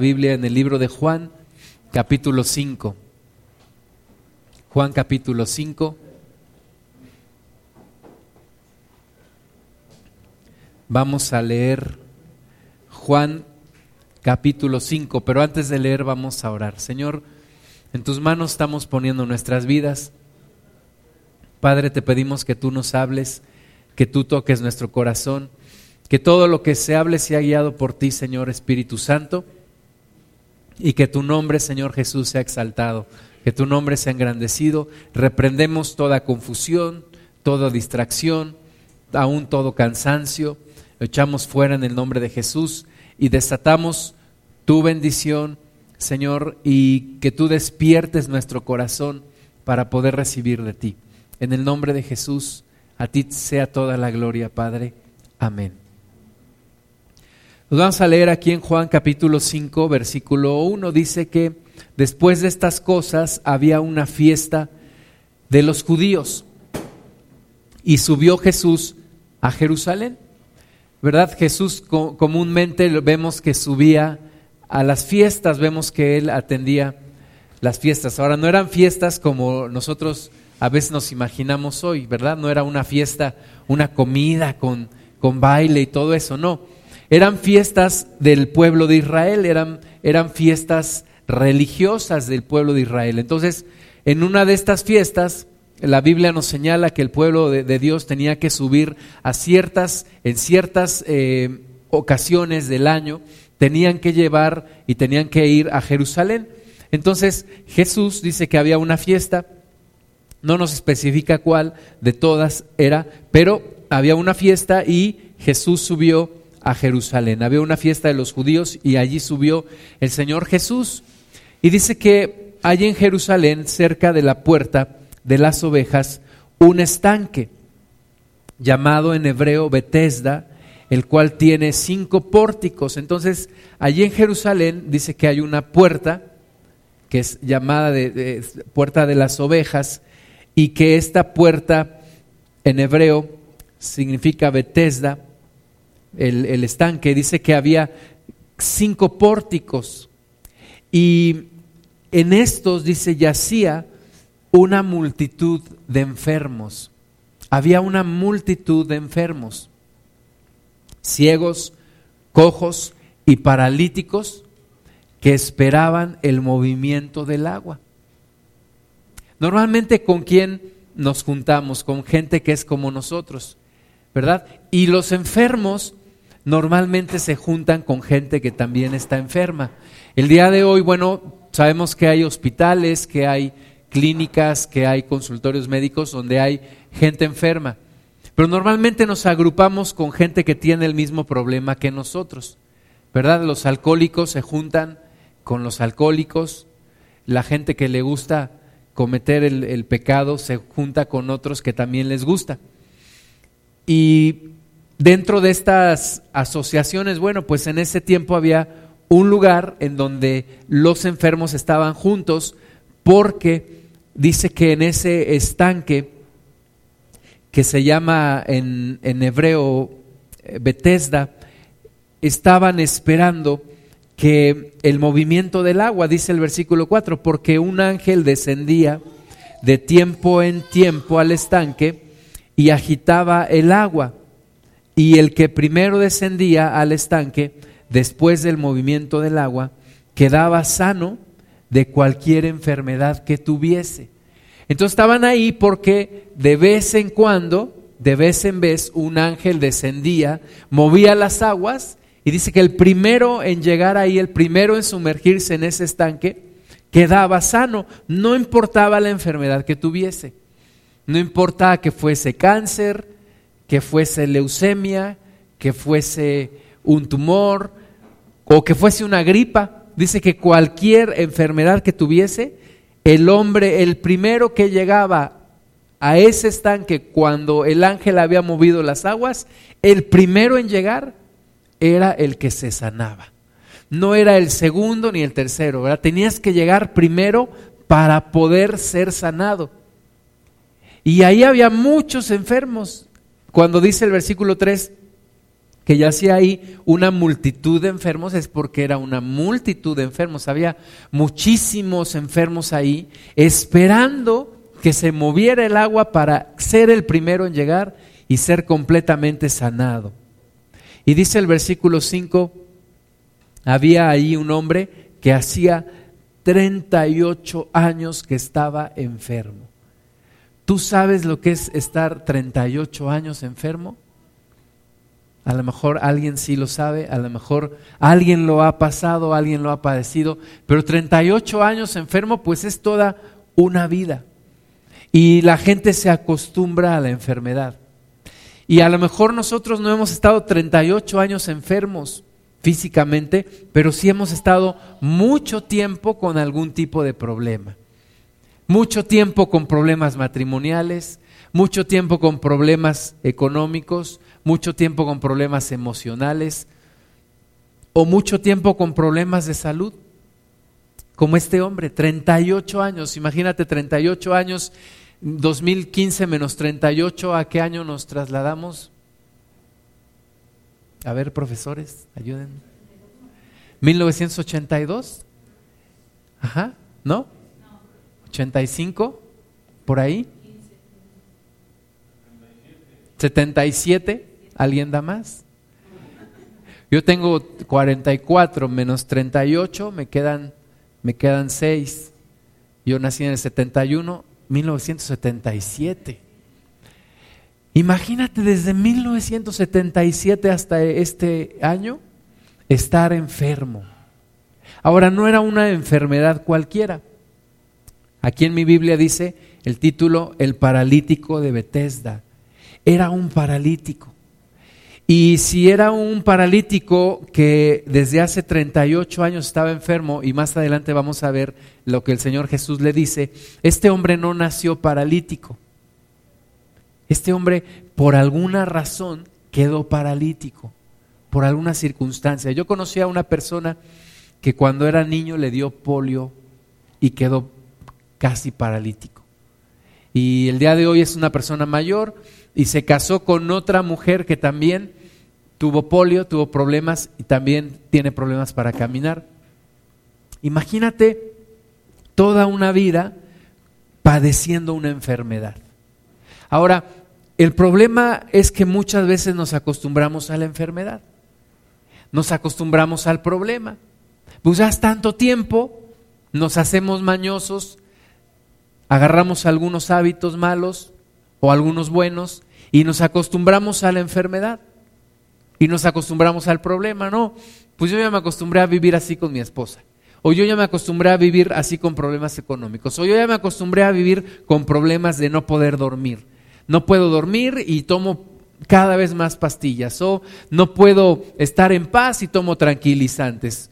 Biblia en el libro de Juan, capítulo 5. Juan capítulo 5. Vamos a leer Juan capítulo 5, pero antes de leer vamos a orar. Señor, en tus manos estamos poniendo nuestras vidas. Padre, te pedimos que tú nos hables, que tú toques nuestro corazón, que todo lo que se hable sea guiado por ti, Señor Espíritu Santo y que tu nombre, Señor Jesús, sea exaltado, que tu nombre sea engrandecido. Reprendemos toda confusión, toda distracción, aún todo cansancio. Lo echamos fuera en el nombre de Jesús y desatamos tu bendición, Señor, y que tú despiertes nuestro corazón para poder recibir de ti. En el nombre de Jesús, a ti sea toda la gloria, Padre. Amén. Nos vamos a leer aquí en Juan capítulo 5, versículo 1. Dice que después de estas cosas había una fiesta de los judíos y subió Jesús a Jerusalén. ¿Verdad? Jesús comúnmente vemos que subía a las fiestas, vemos que él atendía las fiestas. Ahora, no eran fiestas como nosotros a veces nos imaginamos hoy, ¿verdad? No era una fiesta, una comida con, con baile y todo eso, no eran fiestas del pueblo de Israel, eran, eran fiestas religiosas del pueblo de Israel. Entonces, en una de estas fiestas, la Biblia nos señala que el pueblo de, Dios tenía que subir a ciertas, en ciertas eh, ocasiones del año, tenían que llevar y tenían que ir a Jerusalén. Entonces Jesús dice que había una fiesta, no nos especifica cuál de todas era, pero había una fiesta y Jesús subió a Jerusalén. Había una fiesta de los judíos y allí subió el Señor Jesús. Y dice que hay en Jerusalén, cerca de la puerta de las ovejas, un estanque llamado en hebreo Betesda, el cual tiene cinco pórticos. Entonces, allí en Jerusalén dice que hay una puerta, que es llamada de, puerta de las ovejas, y que esta puerta en hebreo significa Betesda, el, estanque, dice que había cinco pórticos y en estos, dice, yacía una multitud de enfermos. Había una multitud de enfermos, ciegos, cojos y paralíticos que esperaban el movimiento del agua. Normalmente con quién nos juntamos, con gente que es como nosotros, ¿verdad? Y los enfermos normalmente se juntan con gente que también está enferma. El día de hoy, bueno, sabemos que hay hospitales, que hay clínicas, que hay consultorios médicos donde hay gente enferma. Pero normalmente nos agrupamos con gente que tiene el mismo problema que nosotros. ¿Verdad? Los alcohólicos se juntan con los alcohólicos, la gente que le gusta cometer el, pecado se junta con otros que también les gusta. Y dentro de estas asociaciones, bueno, pues en ese tiempo había un lugar en donde los enfermos estaban juntos porque dice que en ese estanque que se llama en, en hebreo eh, Bethesda, estaban esperando que el movimiento del agua, dice el versículo 4, porque un ángel descendía de tiempo en tiempo al estanque y agitaba el agua y el que primero descendía al estanque, después del movimiento del agua, quedaba sano de cualquier enfermedad que tuviese. Entonces estaban ahí porque de vez en cuando, de vez en vez, un ángel descendía, movía las aguas y dice que el primero en llegar ahí, el primero en sumergirse en ese estanque, quedaba sano, no importaba la enfermedad que tuviese, no importaba que fuese cáncer, que fuese leucemia, que fuese un tumor o que fuese una gripa. Dice que cualquier enfermedad que tuviese, el hombre, el primero que llegaba a ese estanque cuando el ángel había movido las aguas, el primero en llegar era el que se sanaba. No era el segundo ni el tercero. Tenías que llegar primero para poder ser sanado. Y ahí había muchos enfermos, cuando dice el versículo 3 que ya hacía ahí una multitud de enfermos es porque era una multitud de enfermos. Había muchísimos enfermos ahí esperando que se moviera el agua para ser el primero en llegar y ser completamente sanado. Y dice el versículo 5, había ahí un hombre que hacía 38 años que estaba enfermo. ¿Tú sabes lo que es estar 38 años enfermo? A lo mejor alguien sí lo sabe, a lo mejor alguien lo ha pasado, alguien lo ha padecido, pero 38 años enfermo pues es toda una vida. Y la gente se acostumbra a la enfermedad. Y a lo mejor nosotros no hemos estado 38 años enfermos físicamente, pero sí hemos estado mucho tiempo con algún tipo de problema. Mucho tiempo con problemas matrimoniales, mucho tiempo con problemas económicos, mucho tiempo con problemas emocionales o mucho tiempo con problemas de salud. Como este hombre, 38 años, imagínate 38 años 2015 menos 38, ¿a qué año nos trasladamos? A ver, profesores, ayuden. 1982. Ajá, ¿no? 85, por ahí. 77, ¿alguien da más? Yo tengo 44 menos 38, me quedan, me quedan 6. Yo nací en el 71, 1977. Imagínate desde 1977 hasta este año estar enfermo. Ahora, no era una enfermedad cualquiera. Aquí en mi Biblia dice el título El paralítico de Bethesda. Era un paralítico. Y si era un paralítico que desde hace 38 años estaba enfermo, y más adelante vamos a ver lo que el Señor Jesús le dice, este hombre no nació paralítico. Este hombre por alguna razón quedó paralítico, por alguna circunstancia. Yo conocí a una persona que cuando era niño le dio polio y quedó casi paralítico. Y el día de hoy es una persona mayor y se casó con otra mujer que también tuvo polio, tuvo problemas y también tiene problemas para caminar. Imagínate toda una vida padeciendo una enfermedad. Ahora, el problema es que muchas veces nos acostumbramos a la enfermedad, nos acostumbramos al problema. Pues tanto tiempo, nos hacemos mañosos, agarramos algunos hábitos malos o algunos buenos y nos acostumbramos a la enfermedad y nos acostumbramos al problema, no, pues yo ya me acostumbré a vivir así con mi esposa, o yo ya me acostumbré a vivir así con problemas económicos, o yo ya me acostumbré a vivir con problemas de no poder dormir. No puedo dormir y tomo cada vez más pastillas, o no puedo estar en paz y tomo tranquilizantes.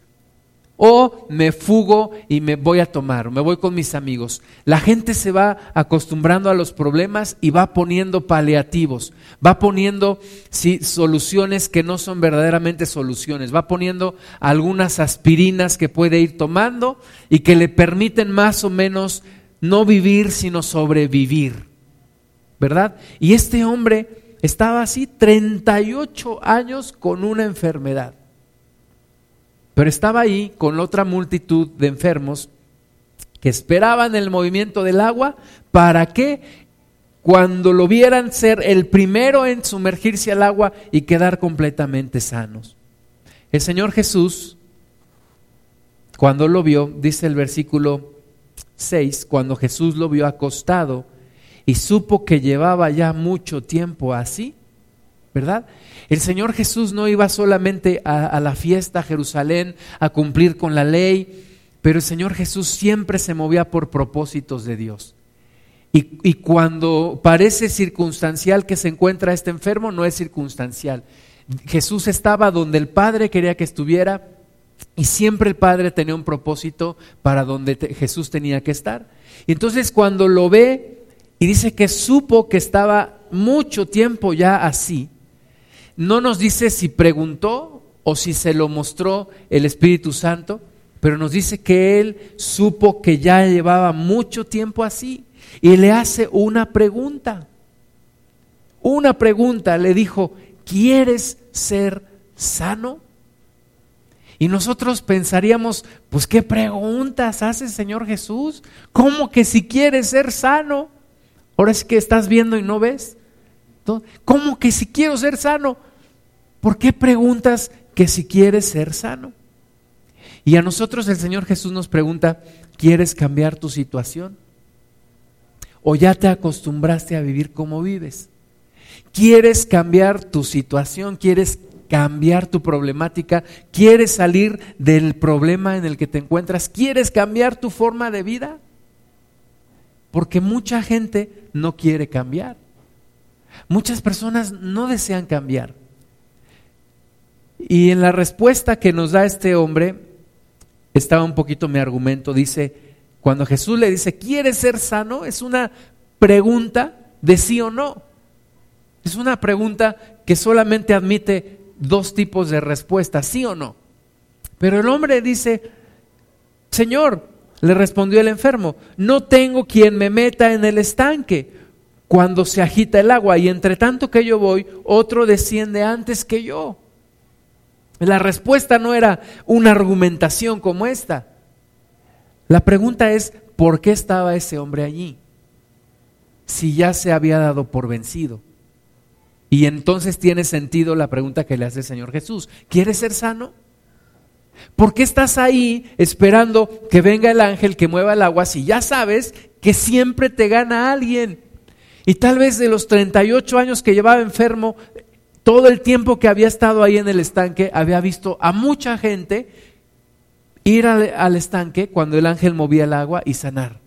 O me fugo y me voy a tomar, me voy con mis amigos. La gente se va acostumbrando a los problemas y va poniendo paliativos, va poniendo soluciones que no son verdaderamente soluciones, va poniendo algunas aspirinas que puede ir tomando y que le permiten más o menos no vivir, sino sobrevivir. ¿Verdad? Y este hombre estaba así 38 años con una enfermedad. Pero estaba ahí con otra multitud de enfermos que esperaban el movimiento del agua para que cuando lo vieran ser el primero en sumergirse al agua y quedar completamente sanos. El Señor Jesús, cuando lo vio, dice el versículo 6, cuando Jesús lo vio acostado y supo que llevaba ya mucho tiempo así, ¿verdad? El Señor Jesús no iba solamente a, la fiesta a Jerusalén a cumplir con la ley, pero el Señor Jesús siempre se movía por propósitos de Dios. Y, y, cuando parece circunstancial que se encuentra este enfermo, no es circunstancial. Jesús estaba donde el Padre quería que estuviera y siempre el Padre tenía un propósito para donde Jesús tenía que estar. Y entonces cuando lo ve y dice que supo que estaba mucho tiempo ya así, no nos dice si preguntó o si se lo mostró el Espíritu Santo, pero nos dice que él supo que ya llevaba mucho tiempo así y le hace una pregunta. Una pregunta, le dijo, ¿quieres ser sano? Y nosotros pensaríamos, pues qué preguntas hace Señor Jesús. ¿Cómo que si quieres ser sano? Ahora es que estás viendo y no ves. ¿Cómo que si quiero ser sano? ¿Por qué preguntas que si quieres ser sano? Y a nosotros el Señor Jesús nos pregunta, ¿quieres cambiar tu situación? ¿O ya te acostumbraste a vivir como vives? ¿Quieres cambiar tu situación? ¿Quieres cambiar tu problemática? ¿Quieres salir del problema en el que te encuentras? ¿Quieres cambiar tu forma de vida? Porque mucha gente no quiere cambiar. Muchas personas no desean cambiar. Y en la respuesta que nos da este hombre, estaba un poquito mi argumento, dice, cuando Jesús le dice, ¿quieres ser sano? Es una pregunta de sí o no. Es una pregunta que solamente admite dos tipos de respuesta, sí o no. Pero el hombre dice, Señor, le respondió el enfermo, no tengo quien me meta en el estanque cuando se agita el agua y entre tanto que yo voy, otro desciende antes que yo. La respuesta no era una argumentación como esta. La pregunta es, ¿por qué estaba ese hombre allí? Si ya se había dado por vencido. Y entonces tiene sentido la pregunta que le hace el Señor Jesús. ¿Quieres ser sano? ¿Por qué estás ahí esperando que venga el ángel que mueva el agua si ya sabes que siempre te gana alguien? Y tal vez de los 38 años que llevaba enfermo, todo el tiempo que había estado ahí en el estanque, había visto a mucha gente ir al, estanque cuando el ángel movía el agua y sanar.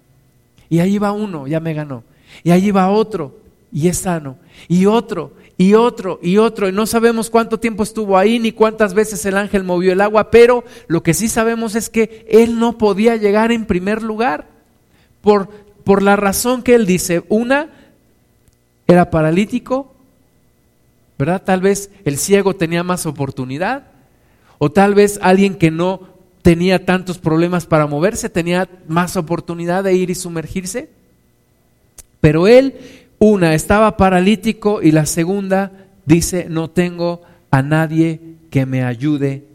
Y ahí va uno, ya me ganó. Y ahí va otro, y es sano. Y otro, y otro y otro. Y no sabemos cuánto tiempo estuvo ahí ni cuántas veces el ángel movió el agua, pero lo que sí sabemos es que él no podía llegar en primer lugar por, por la razón que él dice. Una, era paralítico, ¿verdad? Tal vez el ciego tenía más oportunidad, o tal vez alguien que no tenía tantos problemas para moverse tenía más oportunidad de ir y sumergirse. Pero él una, estaba paralítico y la segunda dice, no tengo a nadie que me ayude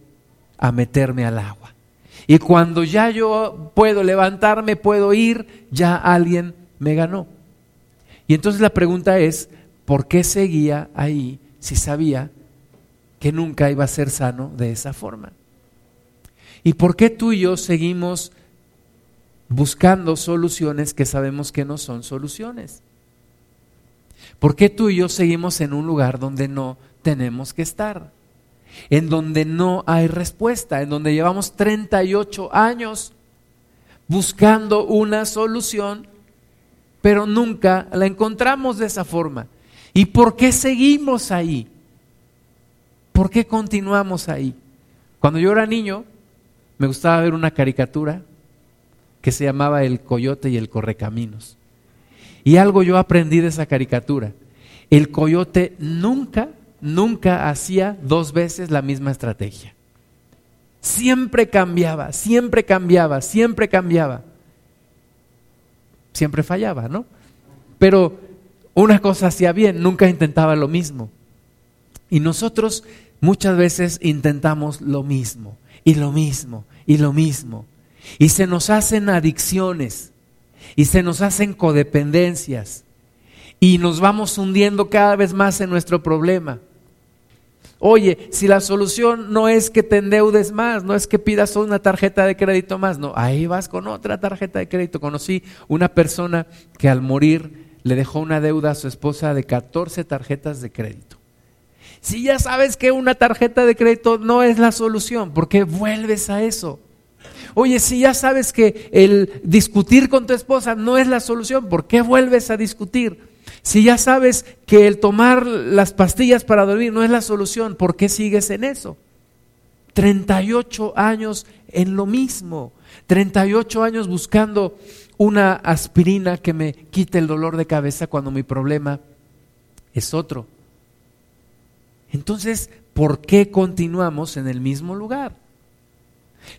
a meterme al agua. Y cuando ya yo puedo levantarme, puedo ir, ya alguien me ganó. Y entonces la pregunta es, ¿por qué seguía ahí si sabía que nunca iba a ser sano de esa forma? ¿Y por qué tú y yo seguimos buscando soluciones que sabemos que no son soluciones? ¿Por qué tú y yo seguimos en un lugar donde no tenemos que estar? En donde no hay respuesta, en donde llevamos 38 años buscando una solución, pero nunca la encontramos de esa forma. ¿Y por qué seguimos ahí? ¿Por qué continuamos ahí? Cuando yo era niño, me gustaba ver una caricatura que se llamaba El Coyote y el Correcaminos. Y algo yo aprendí de esa caricatura. El coyote nunca, nunca hacía dos veces la misma estrategia. Siempre cambiaba, siempre cambiaba, siempre cambiaba. Siempre fallaba, ¿no? Pero una cosa hacía bien, nunca intentaba lo mismo. Y nosotros muchas veces intentamos lo mismo, y lo mismo, y lo mismo. Y se nos hacen adicciones y se nos hacen codependencias y nos vamos hundiendo cada vez más en nuestro problema. Oye, si la solución no es que te endeudes más, no es que pidas una tarjeta de crédito más, no, ahí vas con otra tarjeta de crédito. Conocí una persona que al morir le dejó una deuda a su esposa de 14 tarjetas de crédito. Si ya sabes que una tarjeta de crédito no es la solución, ¿por qué vuelves a eso? Oye, si ya sabes que el discutir con tu esposa no es la solución, ¿por qué vuelves a discutir? Si ya sabes que el tomar las pastillas para dormir no es la solución, ¿por qué sigues en eso? 38 años en lo mismo, 38 años buscando una aspirina que me quite el dolor de cabeza cuando mi problema es otro. Entonces, ¿por qué continuamos en el mismo lugar?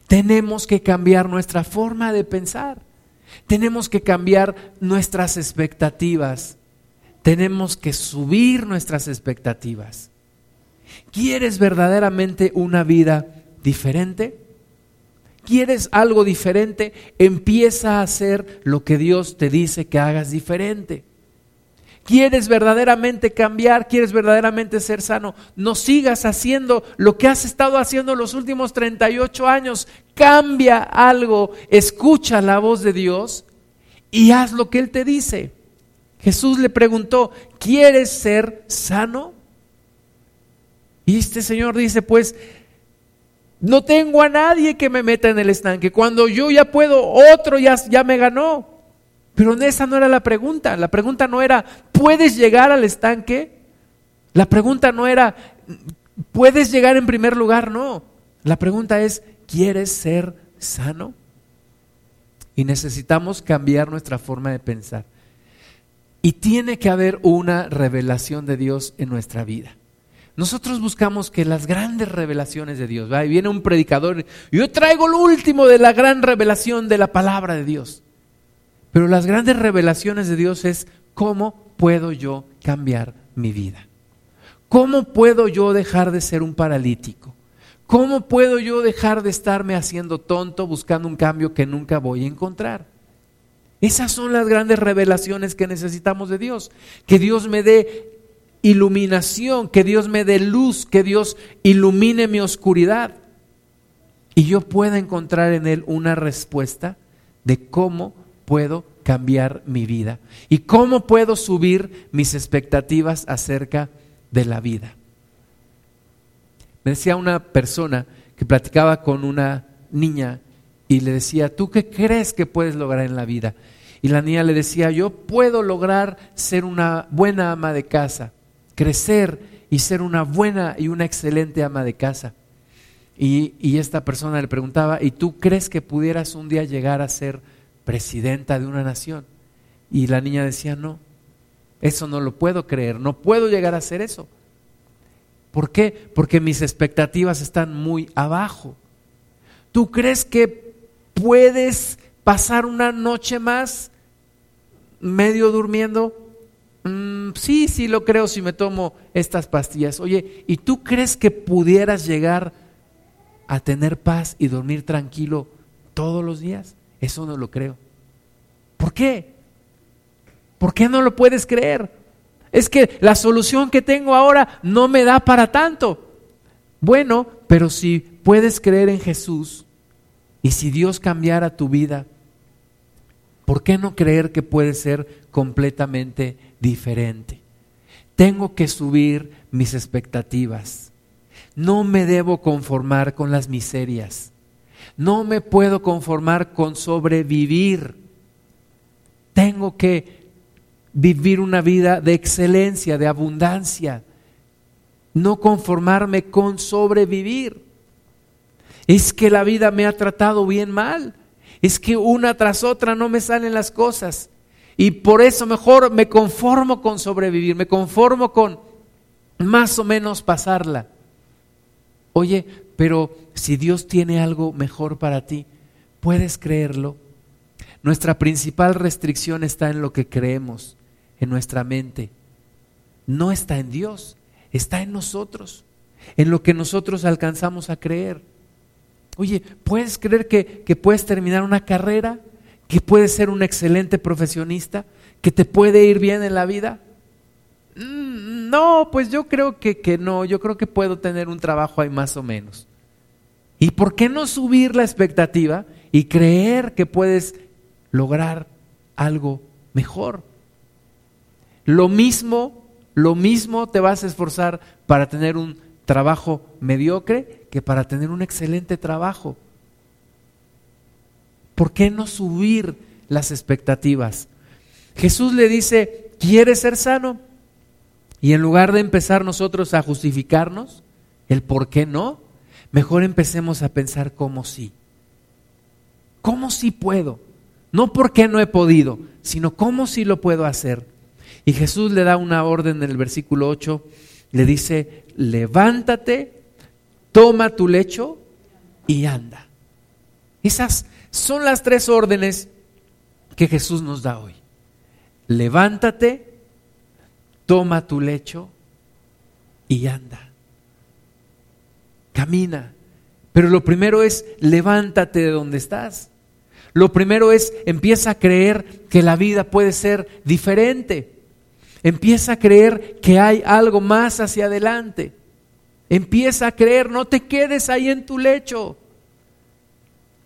Tenemos que cambiar nuestra forma de pensar. Tenemos que cambiar nuestras expectativas. Tenemos que subir nuestras expectativas. ¿Quieres verdaderamente una vida diferente? ¿Quieres algo diferente? Empieza a hacer lo que Dios te dice que hagas diferente. ¿Quieres verdaderamente cambiar? ¿Quieres verdaderamente ser sano? No sigas haciendo lo que has estado haciendo los últimos 38 años. Cambia algo, escucha la voz de Dios y haz lo que Él te dice. Jesús le preguntó, ¿quieres ser sano? Y este Señor dice, pues no tengo a nadie que me meta en el estanque. Cuando yo ya puedo, otro ya, ya me ganó. Pero esa no era la pregunta. La pregunta no era, ¿puedes llegar al estanque? La pregunta no era, ¿puedes llegar en primer lugar? No. La pregunta es, ¿quieres ser sano? Y necesitamos cambiar nuestra forma de pensar. Y tiene que haber una revelación de Dios en nuestra vida. Nosotros buscamos que las grandes revelaciones de Dios, ¿va? y viene un predicador, yo traigo lo último de la gran revelación de la palabra de Dios. Pero las grandes revelaciones de Dios es cómo puedo yo cambiar mi vida. ¿Cómo puedo yo dejar de ser un paralítico? ¿Cómo puedo yo dejar de estarme haciendo tonto buscando un cambio que nunca voy a encontrar? Esas son las grandes revelaciones que necesitamos de Dios. Que Dios me dé iluminación, que Dios me dé luz, que Dios ilumine mi oscuridad y yo pueda encontrar en Él una respuesta de cómo puedo cambiar mi vida y cómo puedo subir mis expectativas acerca de la vida. Me decía una persona que platicaba con una niña y le decía, ¿tú qué crees que puedes lograr en la vida? Y la niña le decía, yo puedo lograr ser una buena ama de casa crecer y ser una buena y una excelente ama de casa. Y, esta persona le preguntaba, ¿y tú crees que pudieras un día llegar a ser presidenta de una nación? Y la niña decía, no, eso no lo puedo creer, no puedo llegar a hacer eso. ¿Por qué? Porque mis expectativas están muy abajo. ¿Tú crees que puedes pasar una noche más medio durmiendo? Mm, sí, sí lo creo si me tomo estas pastillas. Oye, ¿y tú crees que pudieras llegar a tener paz y dormir tranquilo todos los días? Eso no lo creo. ¿Por qué? ¿Por qué no lo puedes creer? Es que la solución que tengo ahora no me da para tanto. Bueno, pero si puedes creer en Jesús y si Dios cambiara tu vida, ¿por qué no creer que puede ser completamente diferente. Tengo que subir mis expectativas. No me debo conformar con las miserias. No me puedo conformar con sobrevivir. Tengo que vivir una vida de excelencia, de abundancia. No conformarme con sobrevivir. Es que la vida me ha tratado bien mal. Es que una tras otra no me salen las cosas. Y por eso mejor me conformo con sobrevivir, me conformo con más o menos pasarla. Oye, pero si Dios tiene algo mejor para ti, ¿puedes creerlo? Nuestra principal restricción está en lo que creemos, en nuestra mente. No está en Dios, está en nosotros, en lo que nosotros alcanzamos a creer. Oye, ¿puedes creer que, que puedes terminar una carrera? Que puedes ser un excelente profesionista, que te puede ir bien en la vida? Mm, no, pues yo creo que, que no, yo creo que puedo tener un trabajo ahí más o menos. ¿Y por qué no subir la expectativa y creer que puedes lograr algo mejor? Lo mismo, lo mismo te vas a esforzar para tener un trabajo mediocre que para tener un excelente trabajo. ¿Por qué no subir las expectativas? Jesús le dice, ¿quieres ser sano? Y en lugar de empezar nosotros a justificarnos, el por qué no, mejor empecemos a pensar cómo sí. ¿Cómo sí puedo? No porque no he podido, sino cómo sí lo puedo hacer. Y Jesús le da una orden en el versículo 8, le dice, levántate, toma tu lecho y anda. Esas son las tres órdenes que Jesús nos da hoy. Levántate, toma tu lecho y anda. camina. Pero lo primero es levántate de donde estás. Lo primero es empieza a creer que la vida puede ser diferente. Empieza a creer que hay algo más hacia adelante. Empieza a creer, no te quedes ahí en tu lecho.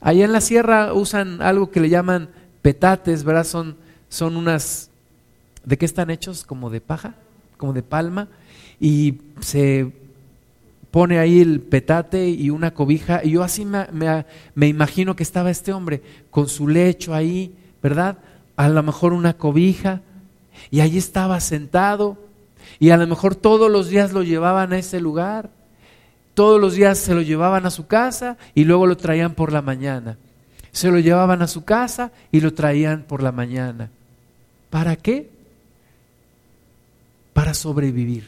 Allá en la sierra usan algo que le llaman petates, ¿verdad? Son, son unas, ¿de qué están hechos? Como de paja, como de palma. Y se pone ahí el petate y una cobija. Y yo así me, me, imagino que estaba este hombre con su lecho ahí, ¿verdad? A lo mejor una cobija. Y allí estaba sentado. Y a lo mejor todos los días lo llevaban a ese lugar. Todos los días se lo llevaban a su casa y luego lo traían por la mañana. Se lo llevaban a su casa y lo traían por la mañana. ¿Para qué? Para sobrevivir.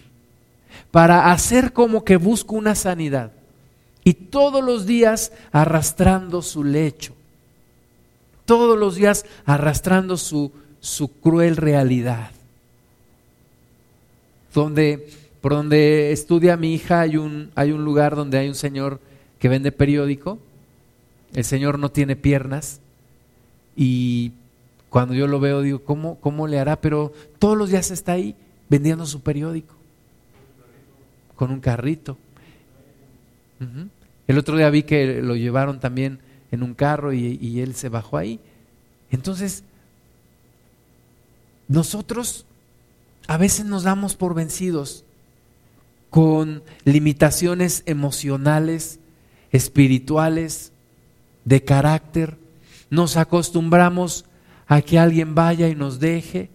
Para hacer como que busco una sanidad. Y todos los días arrastrando su lecho. Todos los días arrastrando su, su cruel realidad. Donde por donde estudia mi hija hay un, hay un lugar donde hay un señor que vende periódico. El señor no tiene piernas y cuando yo lo veo digo, ¿cómo, cómo le hará? Pero todos los días está ahí vendiendo su periódico con un carrito. El otro día vi que lo llevaron también en un carro y él se bajó ahí. Entonces, nosotros a veces nos damos por vencidos con limitaciones emocionales, espirituales, de carácter. Nos acostumbramos a que alguien vaya y nos deje.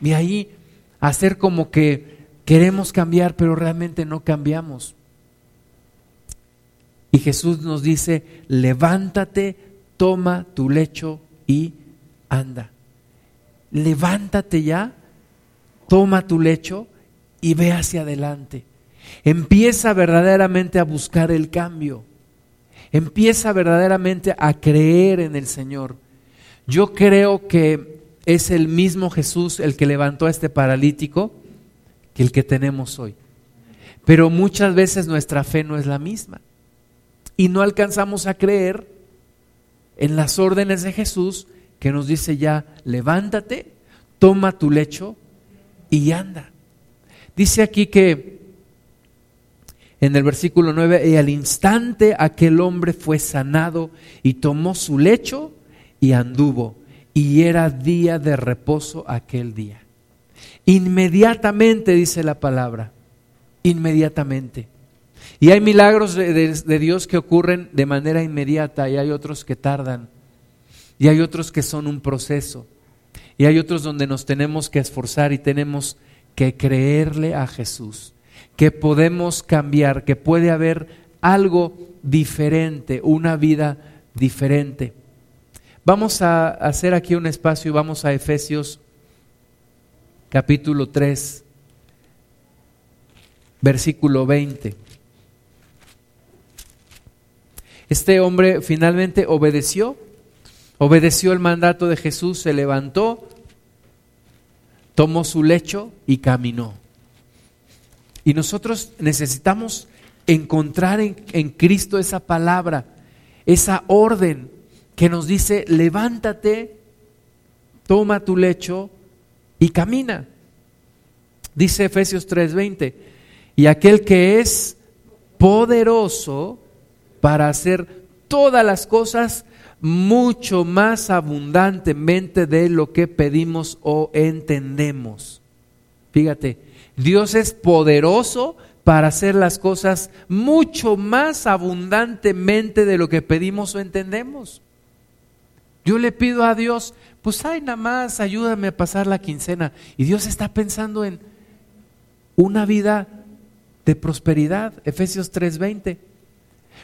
Y ahí hacer como que queremos cambiar, pero realmente no cambiamos. Y Jesús nos dice, levántate, toma tu lecho y anda. Levántate ya, toma tu lecho y ve hacia adelante. Empieza verdaderamente a buscar el cambio. Empieza verdaderamente a creer en el Señor. Yo creo que es el mismo Jesús el que levantó a este paralítico que el que tenemos hoy. Pero muchas veces nuestra fe no es la misma. Y no alcanzamos a creer en las órdenes de Jesús que nos dice ya, levántate, toma tu lecho y anda. Dice aquí que en el versículo 9, y al instante aquel hombre fue sanado y tomó su lecho y anduvo. Y era día de reposo aquel día. Inmediatamente dice la palabra, inmediatamente. Y hay milagros de, de, Dios que ocurren de manera inmediata y hay otros que tardan. Y hay otros que son un proceso. Y hay otros donde nos tenemos que esforzar y tenemos que creerle a Jesús que podemos cambiar, que puede haber algo diferente, una vida diferente. Vamos a hacer aquí un espacio y vamos a Efesios capítulo 3, versículo 20. Este hombre finalmente obedeció, obedeció el mandato de Jesús, se levantó, tomó su lecho y caminó. Y nosotros necesitamos encontrar en, Cristo esa palabra, esa orden que nos dice, levántate, toma tu lecho y camina. Dice Efesios 3:20, y aquel que es poderoso para hacer todas las cosas mucho más abundantemente de lo que pedimos o entendemos. Fíjate, Dios es poderoso para hacer las cosas mucho más abundantemente de lo que pedimos o entendemos. Yo le pido a Dios, pues ay, nada más ayúdame a pasar la quincena. Y Dios está pensando en una vida de prosperidad, Efesios 3:20.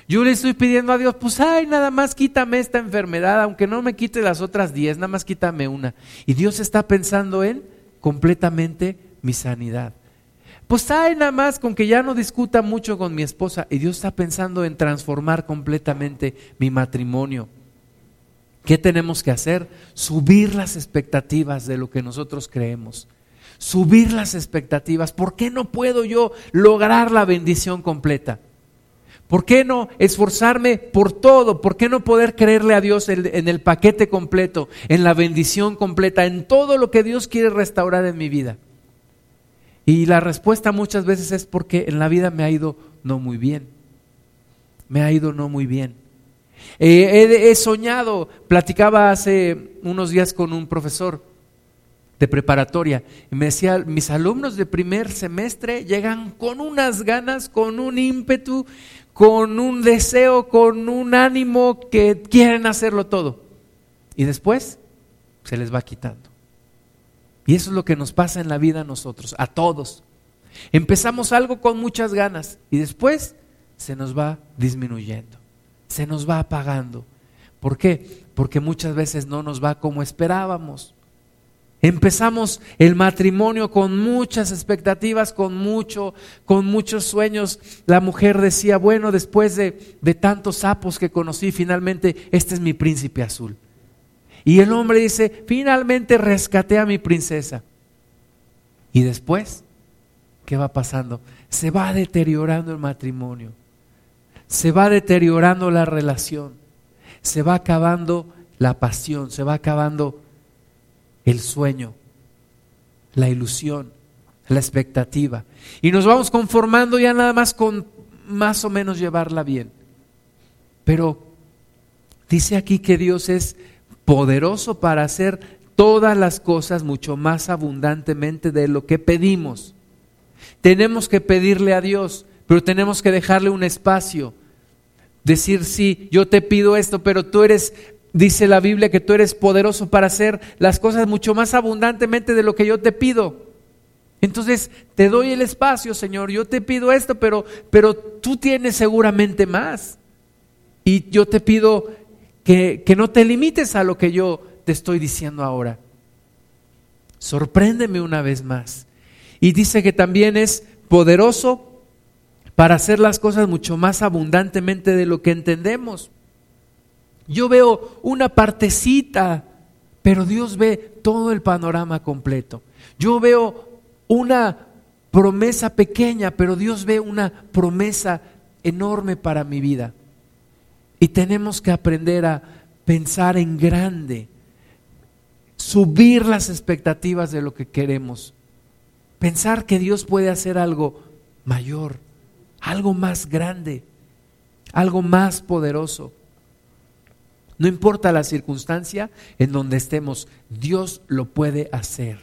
Yo le estoy pidiendo a Dios, pues ay, nada más quítame esta enfermedad, aunque no me quite las otras diez, nada más quítame una. Y Dios está pensando en completamente mi sanidad. Pues hay nada más con que ya no discuta mucho con mi esposa y Dios está pensando en transformar completamente mi matrimonio. ¿Qué tenemos que hacer? Subir las expectativas de lo que nosotros creemos. Subir las expectativas. ¿Por qué no puedo yo lograr la bendición completa? ¿Por qué no esforzarme por todo? ¿Por qué no poder creerle a Dios en el paquete completo, en la bendición completa, en todo lo que Dios quiere restaurar en mi vida? Y la respuesta muchas veces es porque en la vida me ha ido no muy bien. Me ha ido no muy bien. he, soñado, platicaba hace unos días con un profesor de preparatoria y me decía, mis alumnos de primer semestre llegan con unas ganas, con un ímpetu, con un deseo, con un ánimo que quieren hacerlo todo. Y después se les va quitando. Y eso es lo que nos pasa en la vida a nosotros, a todos. Empezamos algo con muchas ganas y después se nos va disminuyendo, se nos va apagando. ¿Por qué? Porque muchas veces no nos va como esperábamos. Empezamos el matrimonio con muchas expectativas, con mucho, con muchos sueños. La mujer decía, bueno, después de, de tantos sapos que conocí, finalmente este es mi príncipe azul. Y el hombre dice, finalmente rescaté a mi princesa. Y después, ¿qué va pasando? Se va deteriorando el matrimonio, se va deteriorando la relación, se va acabando la pasión, se va acabando el sueño, la ilusión, la expectativa. Y nos vamos conformando ya nada más con más o menos llevarla bien. Pero dice aquí que Dios es poderoso para hacer todas las cosas mucho más abundantemente de lo que pedimos. Tenemos que pedirle a Dios, pero tenemos que dejarle un espacio. Decir, sí, yo te pido esto, pero tú eres Dice la Biblia que tú eres poderoso para hacer las cosas mucho más abundantemente de lo que yo te pido. Entonces, te doy el espacio, Señor, yo te pido esto, pero, pero tú tienes seguramente más. Y yo te pido que, que no te limites a lo que yo te estoy diciendo ahora. Sorpréndeme una vez más. Y dice que también es poderoso para hacer las cosas mucho más abundantemente de lo que entendemos. Yo veo una partecita, pero Dios ve todo el panorama completo. Yo veo una promesa pequeña, pero Dios ve una promesa enorme para mi vida. Y tenemos que aprender a pensar en grande, subir las expectativas de lo que queremos, pensar que Dios puede hacer algo mayor, algo más grande, algo más poderoso. No importa la circunstancia en donde estemos, Dios lo puede hacer.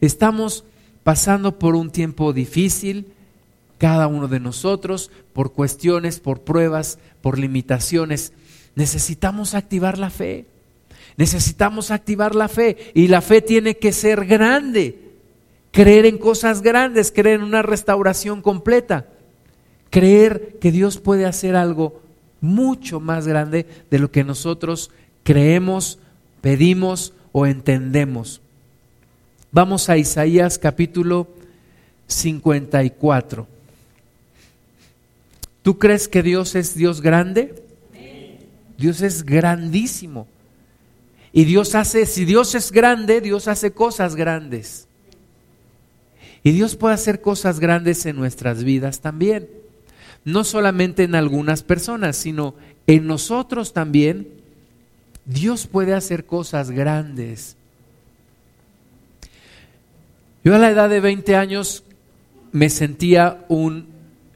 Estamos pasando por un tiempo difícil, cada uno de nosotros, por cuestiones, por pruebas, por limitaciones. Necesitamos activar la fe. Necesitamos activar la fe y la fe tiene que ser grande. Creer en cosas grandes, creer en una restauración completa. Creer que Dios puede hacer algo mucho más grande de lo que nosotros creemos, pedimos o entendemos. Vamos a Isaías capítulo 54. ¿Tú crees que Dios es Dios grande? Dios es grandísimo. Y Dios hace, si Dios es grande, Dios hace cosas grandes. Y Dios puede hacer cosas grandes en nuestras vidas también no solamente en algunas personas, sino en nosotros también, Dios puede hacer cosas grandes. Yo a la edad de 20 años me sentía un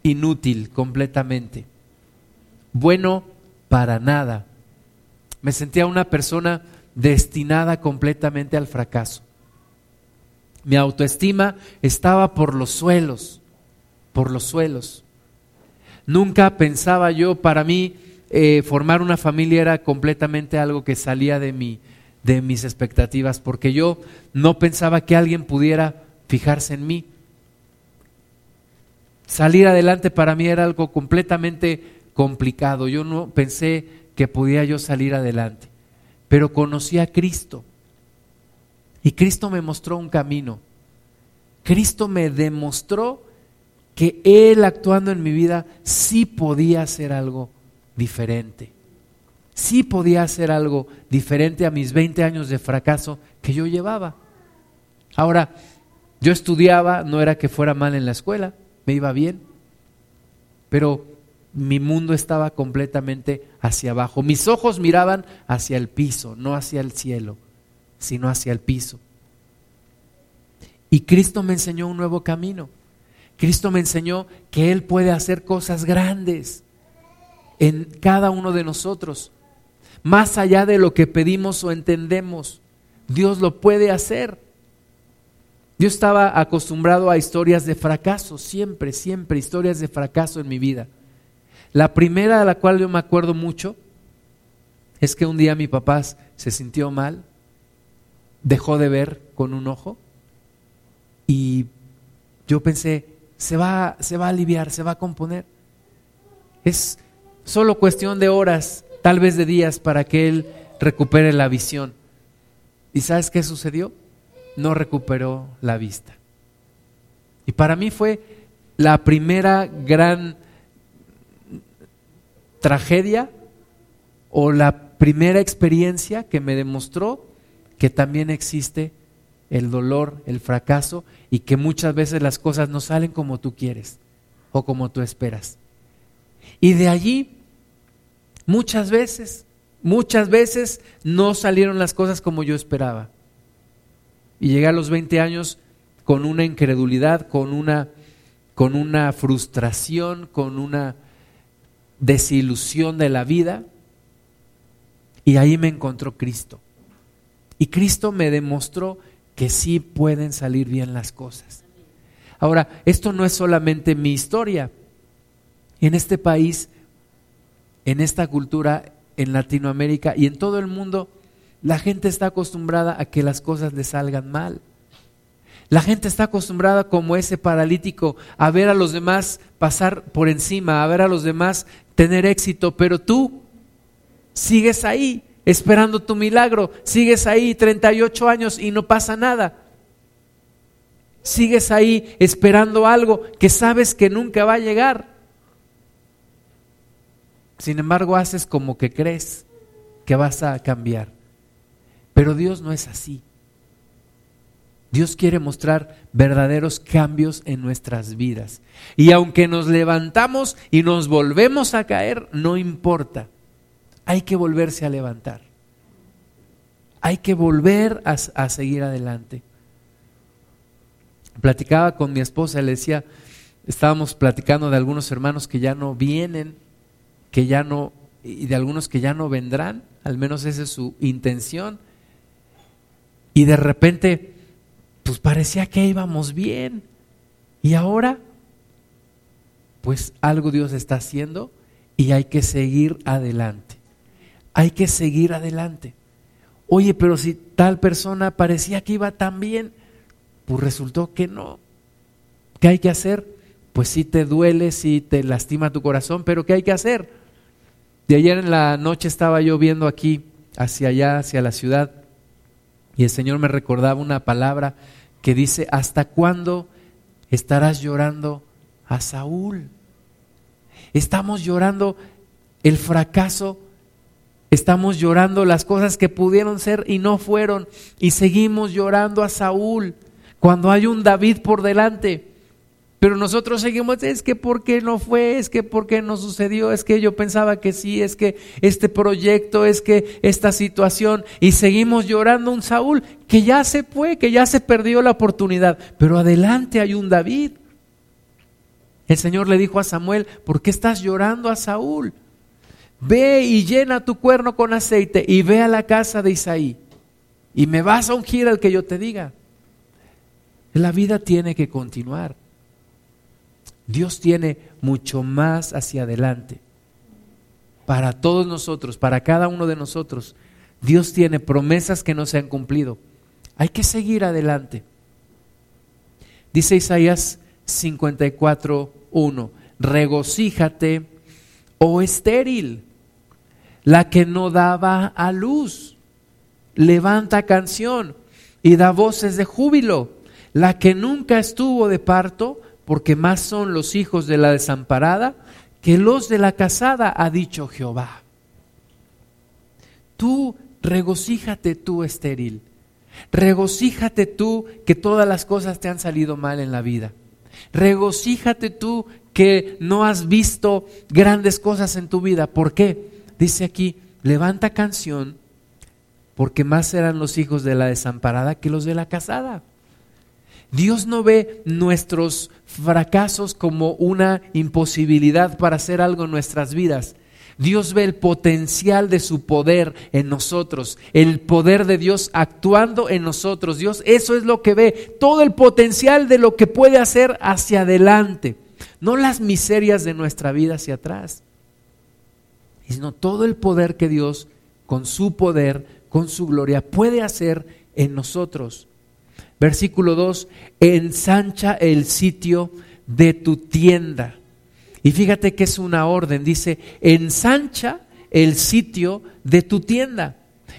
inútil completamente, bueno para nada. Me sentía una persona destinada completamente al fracaso. Mi autoestima estaba por los suelos, por los suelos. Nunca pensaba yo, para mí, eh, formar una familia era completamente algo que salía de, mi, de mis expectativas, porque yo no pensaba que alguien pudiera fijarse en mí. Salir adelante para mí era algo completamente complicado. Yo no pensé que podía yo salir adelante, pero conocí a Cristo y Cristo me mostró un camino. Cristo me demostró que Él actuando en mi vida sí podía hacer algo diferente. Sí podía hacer algo diferente a mis 20 años de fracaso que yo llevaba. Ahora, yo estudiaba, no era que fuera mal en la escuela, me iba bien, pero mi mundo estaba completamente hacia abajo. Mis ojos miraban hacia el piso, no hacia el cielo, sino hacia el piso. Y Cristo me enseñó un nuevo camino. Cristo me enseñó que Él puede hacer cosas grandes en cada uno de nosotros, más allá de lo que pedimos o entendemos. Dios lo puede hacer. Yo estaba acostumbrado a historias de fracaso, siempre, siempre historias de fracaso en mi vida. La primera de la cual yo me acuerdo mucho es que un día mi papá se sintió mal, dejó de ver con un ojo y yo pensé, se va, se va a aliviar, se va a componer. Es solo cuestión de horas, tal vez de días, para que él recupere la visión. ¿Y sabes qué sucedió? No recuperó la vista. Y para mí fue la primera gran tragedia o la primera experiencia que me demostró que también existe el dolor, el fracaso y que muchas veces las cosas no salen como tú quieres o como tú esperas. Y de allí, muchas veces, muchas veces no salieron las cosas como yo esperaba. Y llegué a los 20 años con una incredulidad, con una, con una frustración, con una desilusión de la vida. Y ahí me encontró Cristo. Y Cristo me demostró que sí pueden salir bien las cosas. Ahora, esto no es solamente mi historia. En este país, en esta cultura, en Latinoamérica y en todo el mundo, la gente está acostumbrada a que las cosas le salgan mal. La gente está acostumbrada como ese paralítico a ver a los demás pasar por encima, a ver a los demás tener éxito, pero tú sigues ahí esperando tu milagro, sigues ahí 38 años y no pasa nada. Sigues ahí esperando algo que sabes que nunca va a llegar. Sin embargo, haces como que crees que vas a cambiar. Pero Dios no es así. Dios quiere mostrar verdaderos cambios en nuestras vidas. Y aunque nos levantamos y nos volvemos a caer, no importa. Hay que volverse a levantar. Hay que volver a, seguir adelante. Platicaba con mi esposa, le decía, estábamos platicando de algunos hermanos que ya no vienen, que ya no, y de algunos que ya no vendrán, al menos esa es su intención. Y de repente pues parecía que íbamos bien. Y ahora, pues algo Dios está haciendo y hay que seguir adelante. Hay que seguir adelante. Oye, pero si tal persona parecía que iba tan bien, pues resultó que no. ¿Qué hay que hacer? Pues sí te duele, sí te lastima tu corazón, pero ¿qué hay que hacer? De ayer en la noche estaba yo viendo aquí, hacia allá, hacia la ciudad, y el Señor me recordaba una palabra que dice, ¿hasta cuándo estarás llorando a Saúl? Estamos llorando el fracaso, estamos llorando las cosas que pudieron ser y no fueron, y seguimos llorando a Saúl cuando hay un David por delante. Pero nosotros seguimos, es que por qué no fue, es que por qué no sucedió, es que yo pensaba que sí, es que este proyecto, es que esta situación, y seguimos llorando un Saúl que ya se fue, que ya se perdió la oportunidad, pero adelante hay un David. El Señor le dijo a Samuel, ¿por qué estás llorando a Saúl? Ve y llena tu cuerno con aceite y ve a la casa de Isaí y me vas a ungir al que yo te diga. La vida tiene que continuar. Dios tiene mucho más hacia adelante. Para todos nosotros, para cada uno de nosotros, Dios tiene promesas que no se han cumplido. Hay que seguir adelante. Dice Isaías 54.1, regocíjate, oh estéril, la que no daba a luz. Levanta canción y da voces de júbilo. La que nunca estuvo de parto, porque más son los hijos de la desamparada que los de la casada, ha dicho Jehová. Tú regocíjate tú estéril, regocíjate tú que todas las cosas te han salido mal en la vida, regocíjate tú que no has visto grandes cosas en tu vida. ¿Por qué? Dice aquí, levanta canción porque más serán los hijos de la desamparada que los de la casada. Dios no ve nuestros fracasos como una imposibilidad para hacer algo en nuestras vidas. Dios ve el potencial de su poder en nosotros, el poder de Dios actuando en nosotros. Dios, eso es lo que ve, todo el potencial de lo que puede hacer hacia adelante, no las miserias de nuestra vida hacia atrás, sino todo el poder que Dios, con su poder, con su gloria, puede hacer en nosotros. Versículo 2, ensancha el sitio de tu tienda. Y fíjate que es una orden, dice, ensancha el sitio de tu tienda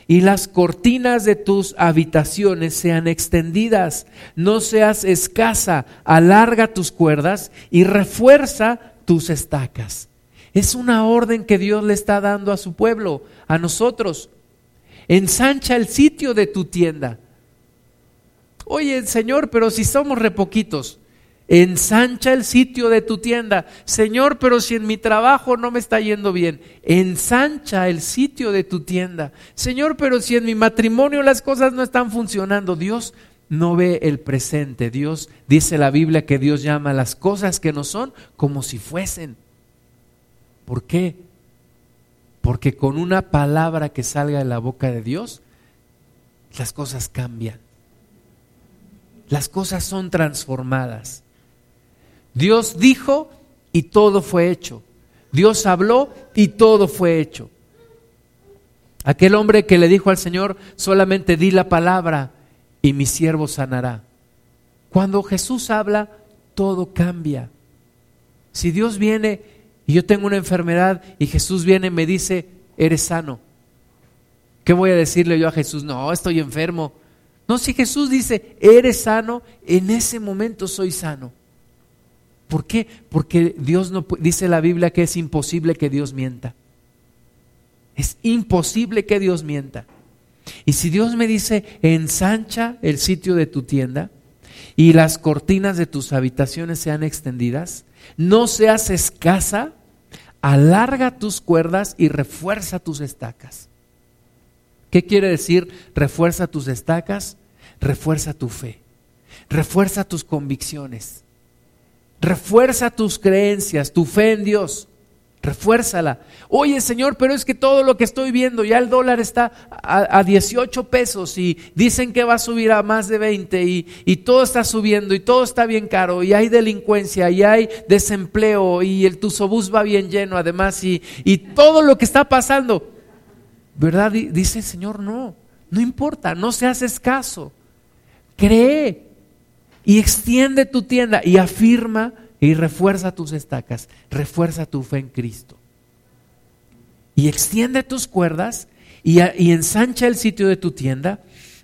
y las cortinas de tus habitaciones sean extendidas. No seas escasa, alarga tus cuerdas y refuerza tus estacas. Es una orden que Dios le está dando a su pueblo, a nosotros. Ensancha el sitio de tu tienda. Oye, Señor, pero si somos repoquitos, ensancha el sitio de tu tienda. Señor, pero si en mi trabajo no me está yendo bien, ensancha el sitio de tu tienda. Señor, pero si en mi matrimonio las cosas no están funcionando, Dios no ve el presente. Dios dice la Biblia que Dios llama las cosas que no son como si fuesen. ¿Por qué? Porque con una palabra que salga de la boca de Dios, las cosas cambian las cosas son transformadas. Dios dijo y todo fue hecho. Dios habló y todo fue hecho. Aquel hombre que le dijo al Señor, solamente di la palabra y mi siervo sanará. Cuando Jesús habla, todo cambia. Si Dios viene y yo tengo una enfermedad y Jesús viene y me dice, eres sano, ¿qué voy a decirle yo a Jesús? No, estoy enfermo. No, si Jesús dice, eres sano, en ese momento soy sano. ¿Por qué? Porque Dios no dice la Biblia que es imposible que Dios mienta. Es imposible que Dios mienta. Y si Dios me dice, ensancha el sitio de tu tienda y las cortinas de tus habitaciones sean extendidas, no seas escasa, alarga tus cuerdas y refuerza tus estacas. ¿Qué quiere decir refuerza tus estacas? Refuerza tu fe, refuerza tus convicciones, refuerza tus creencias, tu fe en Dios. Refuérzala. Oye, Señor, pero es que todo lo que estoy viendo, ya el dólar está a, 18 pesos y dicen que va a subir a más de 20 y, y, todo está subiendo y todo está bien caro y hay delincuencia y hay desempleo y el tusobús va bien lleno además y, y todo lo que está pasando. ¿Verdad? Dice el Señor, no, no importa, no seas escaso. Cree y extiende tu tienda y afirma y refuerza tus estacas, refuerza tu fe en Cristo. Y extiende tus cuerdas y, y ensancha el sitio de tu tienda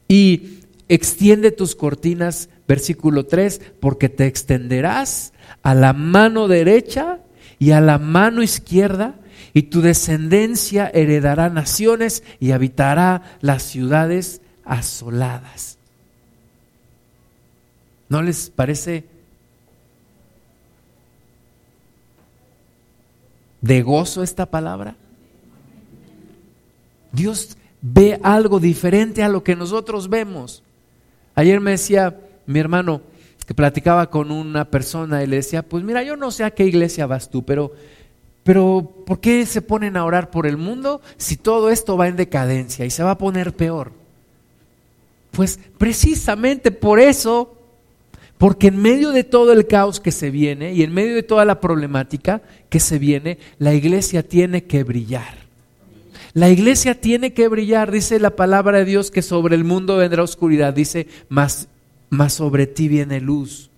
y extiende tus cortinas, versículo 3, porque te extenderás a la mano derecha y a la mano izquierda y tu descendencia heredará naciones y habitará las ciudades asoladas. ¿No les parece de gozo esta palabra? Dios ve algo diferente a lo que nosotros vemos. Ayer me decía mi hermano que platicaba con una persona y le decía, pues mira, yo no sé a qué iglesia vas tú, pero pero ¿por qué se ponen a orar por el mundo si todo esto va en decadencia y se va a poner peor? Pues precisamente por eso, porque en medio de todo el caos que se viene y en medio de toda la problemática que se viene, la iglesia tiene que brillar. La iglesia tiene que brillar, dice la palabra de Dios que sobre el mundo vendrá oscuridad, dice, más, más sobre ti viene luz.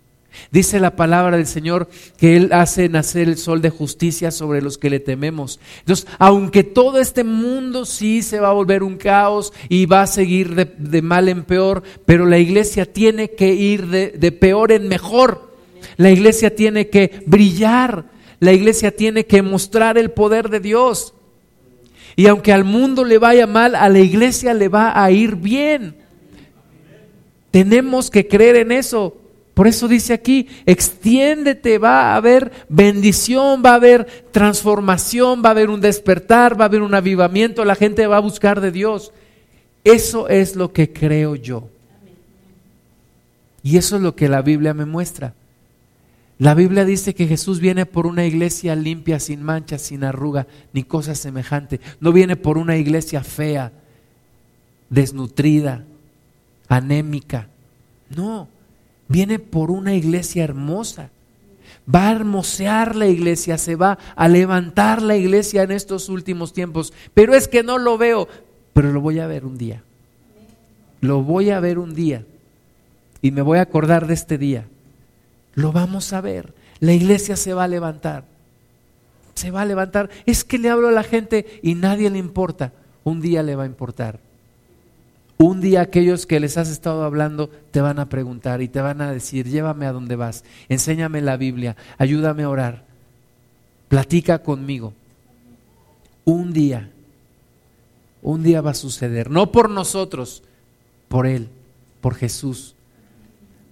Dice la palabra del Señor que Él hace nacer el sol de justicia sobre los que le tememos. Entonces, aunque todo este mundo sí se va a volver un caos y va a seguir de, mal en peor, pero la iglesia tiene que ir de, de peor en mejor. La iglesia tiene que brillar. La iglesia tiene que mostrar el poder de Dios. Y aunque al mundo le vaya mal, a la iglesia le va a ir bien. Tenemos que creer en eso. Por eso dice aquí, extiéndete, va a haber bendición, va a haber transformación, va a haber un despertar, va a haber un avivamiento, la gente va a buscar de Dios. Eso es lo que creo yo. Y eso es lo que la Biblia me muestra. La Biblia dice que Jesús viene por una iglesia limpia, sin mancha, sin arruga, ni cosa semejante. No viene por una iglesia fea, desnutrida, anémica. No, viene por una iglesia hermosa. Va a hermosear la iglesia, se va a levantar la iglesia en estos últimos tiempos. Pero es que no lo veo, pero lo voy a ver un día. Lo voy a ver un día. Y me voy a acordar de este día. Lo vamos a ver. La iglesia se va a levantar. Se va a levantar. Es que le hablo a la gente y nadie le importa. Un día le va a importar. Un día aquellos que les has estado hablando te van a preguntar y te van a decir, llévame a donde vas, enséñame la Biblia, ayúdame a orar, platica conmigo. Un día, un día va a suceder, no por nosotros, por Él, por Jesús.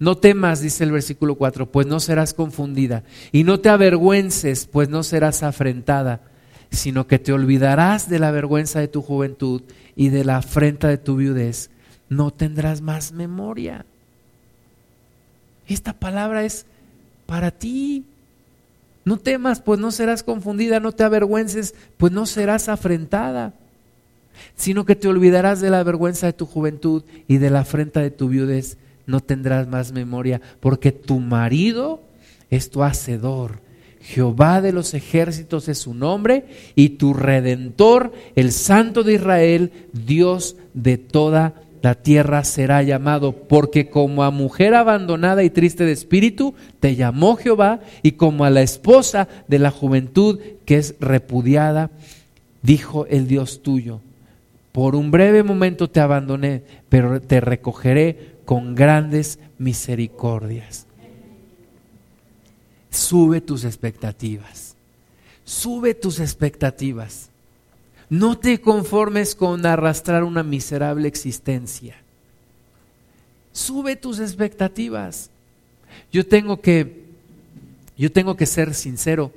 No temas, dice el versículo 4, pues no serás confundida. Y no te avergüences, pues no serás afrentada, sino que te olvidarás de la vergüenza de tu juventud y de la afrenta de tu viudez. No tendrás más memoria. Esta palabra es para ti. No temas, pues no serás confundida, no te avergüences, pues no serás afrentada, sino que te olvidarás de la vergüenza de tu juventud y de la afrenta de tu viudez no tendrás más memoria, porque tu marido es tu hacedor. Jehová de los ejércitos es su nombre y tu redentor, el Santo de Israel, Dios de toda la tierra será llamado, porque como a mujer abandonada y triste de espíritu, te llamó Jehová, y como a la esposa de la juventud que es repudiada, dijo el Dios tuyo, por un breve momento te abandoné, pero te recogeré con grandes misericordias. Sube tus expectativas. Sube tus expectativas. No te conformes con arrastrar una miserable existencia. Sube tus expectativas. Yo tengo que yo tengo que ser sincero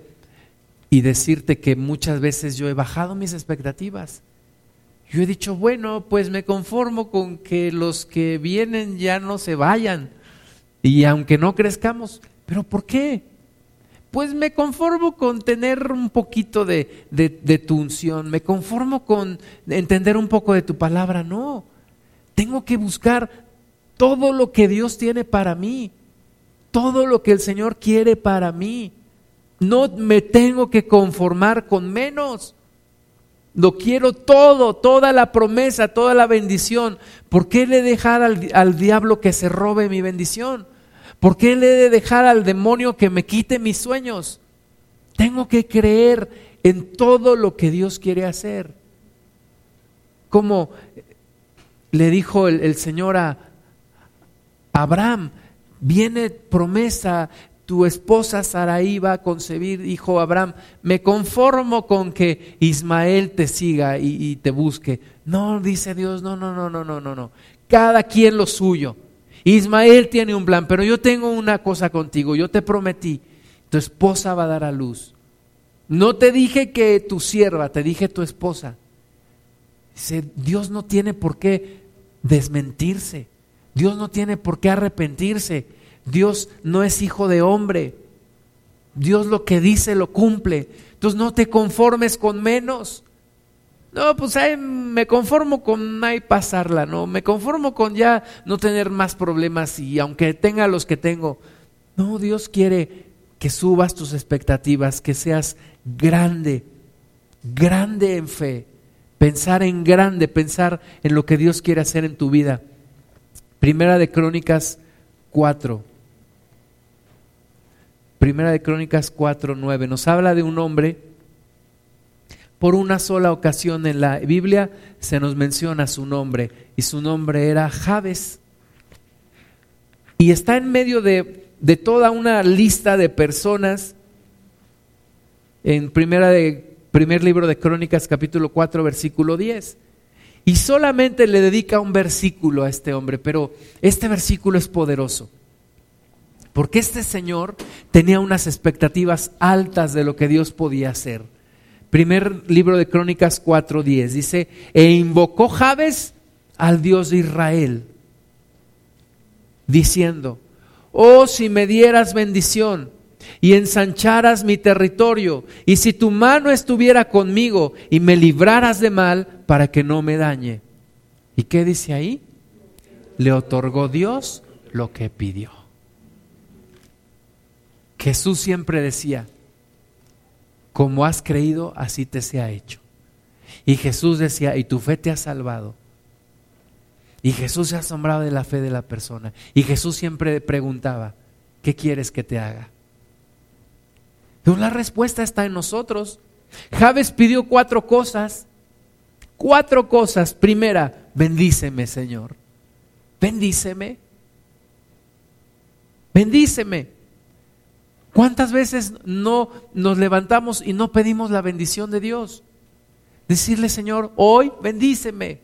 y decirte que muchas veces yo he bajado mis expectativas. Yo he dicho, bueno, pues me conformo con que los que vienen ya no se vayan. Y aunque no crezcamos, ¿pero por qué? Pues me conformo con tener un poquito de, de, tu unción, me conformo con entender un poco de tu palabra. No, tengo que buscar todo lo que Dios tiene para mí, todo lo que el Señor quiere para mí. No me tengo que conformar con menos. Lo quiero todo, toda la promesa, toda la bendición. ¿Por qué le dejar al, al, diablo que se robe mi bendición? ¿Por qué le de dejar al demonio que me quite mis sueños? Tengo que creer en todo lo que Dios quiere hacer. Como le dijo el, Señor a Abraham, viene promesa, tu esposa Saraí va a concebir, hijo Abraham, me conformo con que Ismael te siga y, te busque. No, dice Dios, no, no, no, no, no, no, no. Cada quien lo suyo. Ismael tiene un plan, pero yo tengo una cosa contigo, yo te prometí, tu esposa va a dar a luz. No te dije que tu sierva, te dije tu esposa. Dios no tiene por qué desmentirse, Dios no tiene por qué arrepentirse. Dios no es hijo de hombre. Dios lo que dice lo cumple. Entonces no te conformes con menos. No, pues me conformo con ahí pasarla, no, me conformo con ya no tener más problemas y aunque tenga los que tengo. No, Dios quiere que subas tus expectativas, que seas grande, grande en fe, pensar en grande, pensar en lo que Dios quiere hacer en tu vida. Primera de Crónicas 4. Primera de Crónicas 4, 9, nos habla de un hombre, por una sola ocasión en la Biblia se nos menciona su nombre, y su nombre era Jabes. Y está en medio de, de toda una lista de personas en primera de, primer libro de Crónicas capítulo 4 versículo 10. Y solamente le dedica un versículo a este hombre, pero este versículo es poderoso. Porque este señor tenía unas expectativas altas de lo que Dios podía hacer. Primer libro de Crónicas 4:10 dice, e invocó Jabes al Dios de Israel, diciendo, oh si me dieras bendición y ensancharas mi territorio, y si tu mano estuviera conmigo y me libraras de mal para que no me dañe. ¿Y qué dice ahí? Le otorgó Dios lo que pidió. Jesús siempre decía, como has creído, así te se ha hecho. Y Jesús decía, y tu fe te ha salvado. Y Jesús se ha asombrado de la fe de la persona. Y Jesús siempre preguntaba, ¿qué quieres que te haga? Pero la respuesta está en nosotros. Javes pidió cuatro cosas. Cuatro cosas. Primera, bendíceme, Señor. Bendíceme. Bendíceme. ¿Cuántas veces no nos levantamos y no pedimos la bendición de Dios? Decirle, Señor, hoy bendíceme.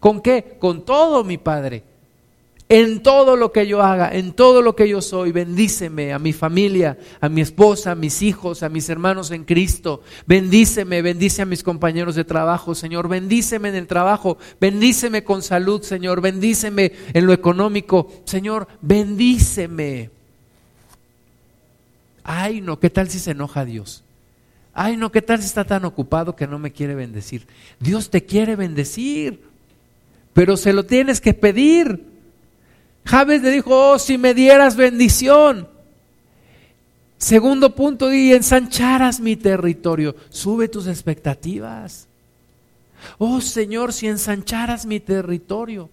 ¿Con qué? Con todo, mi Padre. En todo lo que yo haga, en todo lo que yo soy, bendíceme a mi familia, a mi esposa, a mis hijos, a mis hermanos en Cristo. Bendíceme, bendice a mis compañeros de trabajo, Señor. Bendíceme en el trabajo, bendíceme con salud, Señor. Bendíceme en lo económico, Señor. Bendíceme. Ay, no, ¿qué tal si se enoja Dios? Ay, no, ¿qué tal si está tan ocupado que no me quiere bendecir? Dios te quiere bendecir pero se lo tienes que pedir. Javes le dijo, oh, si me dieras bendición. Segundo punto, y ensancharas mi territorio, sube tus expectativas. Oh Señor, si ensancharas mi territorio.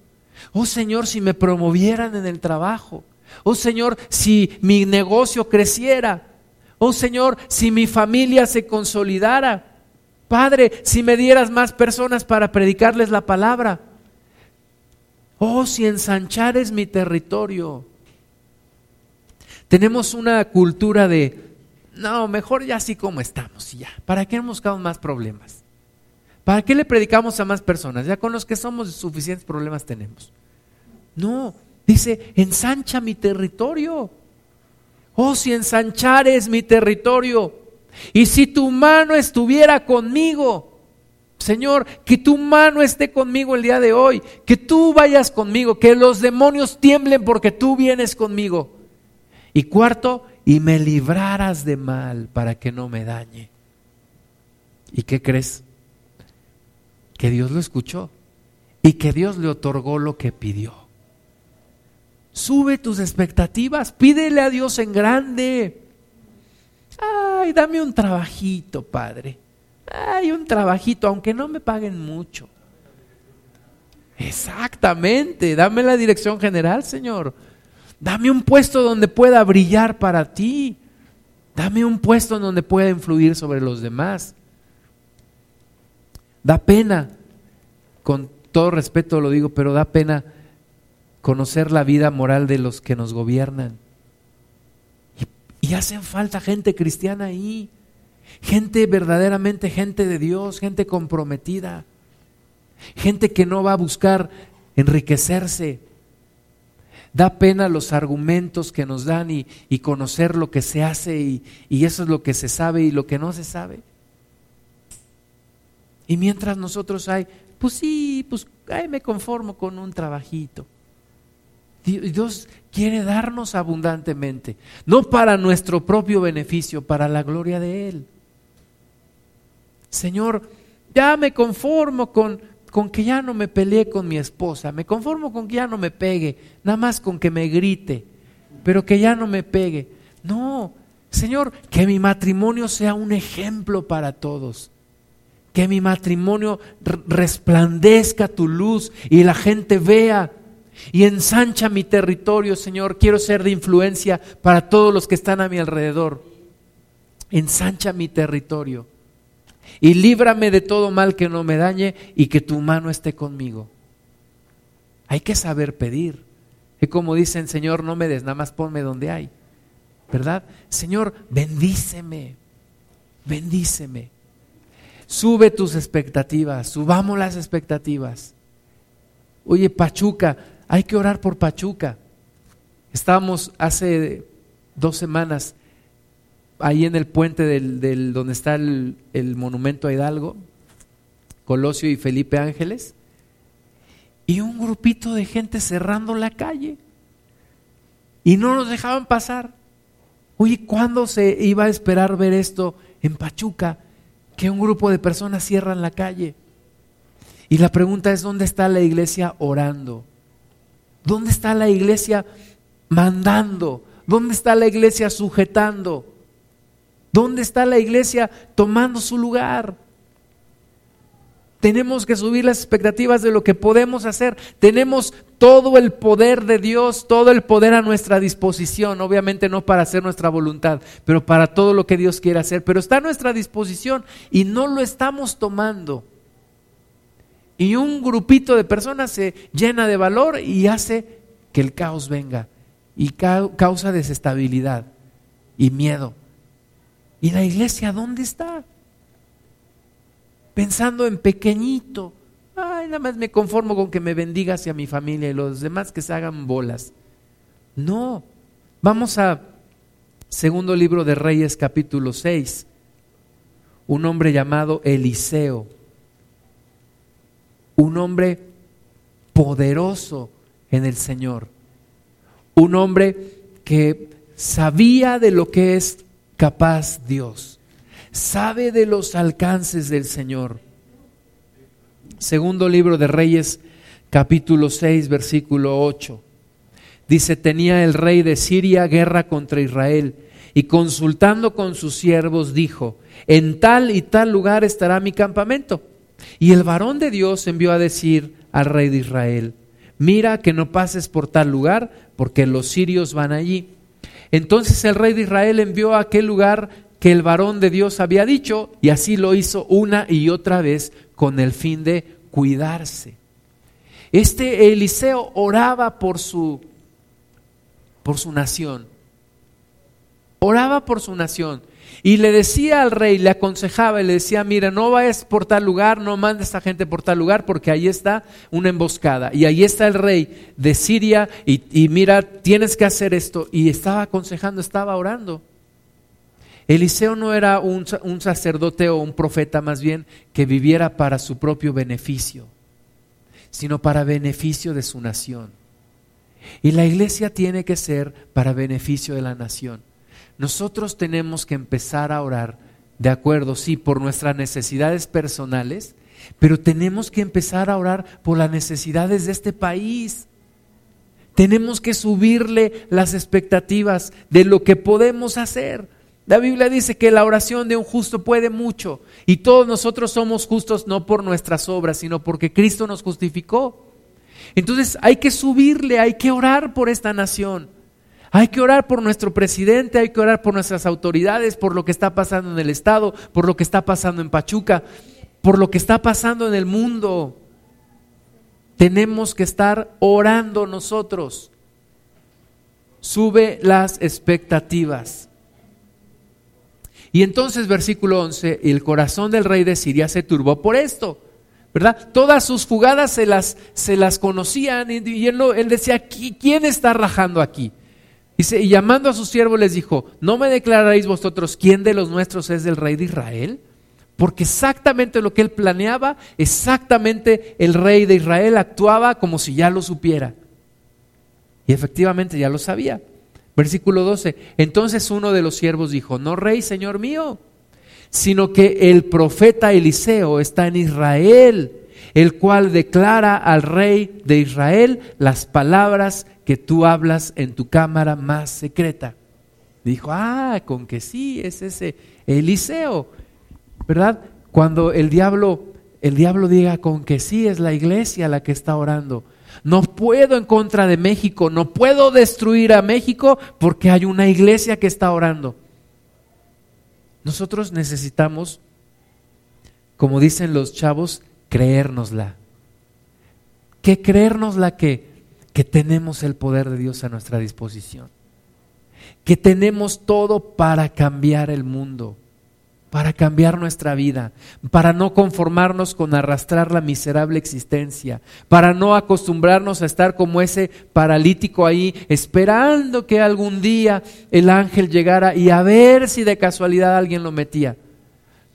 Oh Señor, si me promovieran en el trabajo. Oh Señor, si mi negocio creciera. Oh Señor, si mi familia se consolidara. Padre, si me dieras más personas para predicarles la palabra. Oh, si ensanchares mi territorio. Tenemos una cultura de, no, mejor ya así como estamos ya. ¿Para qué buscamos más problemas? ¿Para qué le predicamos a más personas? Ya con los que somos suficientes problemas tenemos. No, dice, ensancha mi territorio. Oh, si ensanchares mi territorio. Y si tu mano estuviera conmigo, Señor, que tu mano esté conmigo el día de hoy, que tú vayas conmigo, que los demonios tiemblen porque tú vienes conmigo. Y cuarto, y me libraras de mal para que no me dañe. ¿Y qué crees? Que Dios lo escuchó y que Dios le otorgó lo que pidió. Sube tus expectativas, pídele a Dios en grande. Ay, dame un trabajito, Padre hay un trabajito, aunque no me paguen mucho. Exactamente, dame la dirección general, Señor. Dame un puesto donde pueda brillar para ti. Dame un puesto en donde pueda influir sobre los demás. Da pena, con todo respeto lo digo, pero da pena conocer la vida moral de los que nos gobiernan. Y, hacen falta gente cristiana ahí. Gente verdaderamente, gente de Dios, gente comprometida, gente que no va a buscar enriquecerse. Da pena los argumentos que nos dan y, conocer lo que se hace y, y eso es lo que se sabe y lo que no se sabe. Y mientras nosotros hay, pues sí, pues ay, me conformo con un trabajito. Dios quiere darnos abundantemente, no para nuestro propio beneficio, para la gloria de Él. Señor, ya me conformo con, con que ya no me peleé con mi esposa, me conformo con que ya no me pegue, nada más con que me grite, pero que ya no me pegue. No, Señor, que mi matrimonio sea un ejemplo para todos. Que mi matrimonio resplandezca tu luz y la gente vea y ensancha mi territorio, Señor. Quiero ser de influencia para todos los que están a mi alrededor. Ensancha mi territorio y líbrame de todo mal que no me dañe y que tu mano esté conmigo. Hay que saber pedir. Es como dicen, Señor, no me des, nada más ponme donde hay. ¿Verdad? Señor, bendíceme, bendíceme. Sube tus expectativas, subamos las expectativas. Oye, Pachuca, hay que orar por Pachuca. Estábamos hace dos semanas ahí en el puente del, donde está el, el monumento a Hidalgo, Colosio y Felipe Ángeles, y un grupito de gente cerrando la calle. Y no nos dejaban pasar. Oye, ¿cuándo se iba a esperar ver esto en Pachuca? Que un grupo de personas cierran la calle. Y la pregunta es, ¿dónde está la iglesia orando? ¿Dónde está la iglesia mandando? ¿Dónde está la iglesia sujetando? ¿Dónde está la iglesia tomando su lugar? Tenemos que subir las expectativas de lo que podemos hacer. Tenemos todo el poder de Dios, todo el poder a nuestra disposición. Obviamente no para hacer nuestra voluntad, pero para todo lo que Dios quiere hacer. Pero está a nuestra disposición y no lo estamos tomando. Y un grupito de personas se llena de valor y hace que el caos venga y causa desestabilidad y miedo. ¿Y la iglesia dónde está? Pensando en pequeñito. Ay, nada más me conformo con que me bendiga hacia mi familia y los demás que se hagan bolas. No. Vamos a segundo libro de Reyes capítulo 6. Un hombre llamado Eliseo. Un hombre poderoso en el Señor. Un hombre que sabía de lo que es capaz Dios. Sabe de los alcances del Señor. Segundo libro de Reyes, capítulo 6, versículo 8. Dice, tenía el rey de Siria guerra contra Israel y consultando con sus siervos dijo, en tal y tal lugar estará mi campamento. Y el varón de Dios envió a decir al rey de Israel, mira que no pases por tal lugar, porque los sirios van allí. Entonces el rey de Israel envió a aquel lugar que el varón de Dios había dicho y así lo hizo una y otra vez con el fin de cuidarse. Este Eliseo oraba por su por su nación. Oraba por su nación. Y le decía al rey, le aconsejaba y le decía, mira, no vayas por tal lugar, no mandes a gente por tal lugar, porque ahí está una emboscada. Y ahí está el rey de Siria y, mira, tienes que hacer esto. Y estaba aconsejando, estaba orando. Eliseo no era un, un sacerdote o un profeta más bien que viviera para su propio beneficio, sino para beneficio de su nación. Y la iglesia tiene que ser para beneficio de la nación. Nosotros tenemos que empezar a orar, de acuerdo, sí, por nuestras necesidades personales, pero tenemos que empezar a orar por las necesidades de este país. Tenemos que subirle las expectativas de lo que podemos hacer. La Biblia dice que la oración de un justo puede mucho y todos nosotros somos justos no por nuestras obras, sino porque Cristo nos justificó. Entonces hay que subirle, hay que orar por esta nación. Hay que orar por nuestro presidente, hay que orar por nuestras autoridades, por lo que está pasando en el Estado, por lo que está pasando en Pachuca, por lo que está pasando en el mundo. Tenemos que estar orando nosotros. Sube las expectativas. Y entonces, versículo 11, el corazón del rey de Siria se turbó por esto. ¿verdad? Todas sus fugadas se las, se las conocían y, él, él, decía, ¿quién está rajando aquí? Y llamando a sus siervos les dijo, ¿no me declararéis vosotros quién de los nuestros es el rey de Israel? Porque exactamente lo que él planeaba, exactamente el rey de Israel actuaba como si ya lo supiera. Y efectivamente ya lo sabía. Versículo 12. Entonces uno de los siervos dijo, no rey, señor mío, sino que el profeta Eliseo está en Israel, el cual declara al rey de Israel las palabras que tú hablas en tu cámara más secreta. Dijo, ah, con que sí, es ese Eliseo, ¿verdad? Cuando el diablo, el diablo diga con que sí, es la iglesia la que está orando. No puedo en contra de México, no puedo destruir a México porque hay una iglesia que está orando. Nosotros necesitamos, como dicen los chavos, creérnosla. ¿Qué creérnosla que que tenemos el poder de Dios a nuestra disposición, que tenemos todo para cambiar el mundo. para cambiar nuestra vida, para no conformarnos con arrastrar la miserable existencia, para no acostumbrarnos a estar como ese paralítico ahí, esperando que algún día el ángel llegara y a ver si de casualidad alguien lo metía.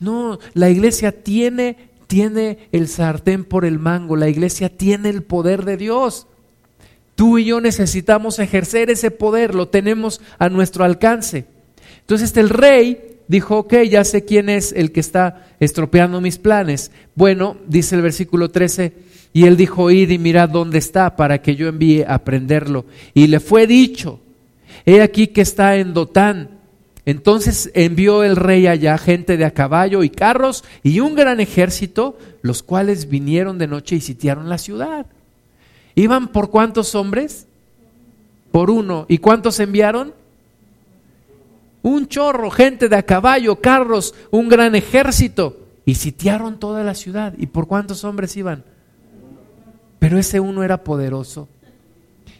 No, la iglesia tiene, tiene el sartén por el mango, la iglesia tiene el poder de Dios. Tú y yo necesitamos ejercer ese poder, lo tenemos a nuestro alcance. Entonces el rey dijo, ok, ya sé quién es el que está estropeando mis planes. Bueno, dice el versículo 13, y él dijo, id y mirad dónde está para que yo envíe a prenderlo. Y le fue dicho, he aquí que está en Dotán. Entonces envió el rey allá gente de a caballo y carros y un gran ejército, los cuales vinieron de noche y sitiaron la ciudad. ¿Iban por cuántos hombres? Por uno. ¿Y cuántos enviaron? un chorro, gente de a caballo, carros, un gran ejército. Y sitiaron toda la ciudad. ¿Y por cuántos hombres iban? Pero ese uno era poderoso.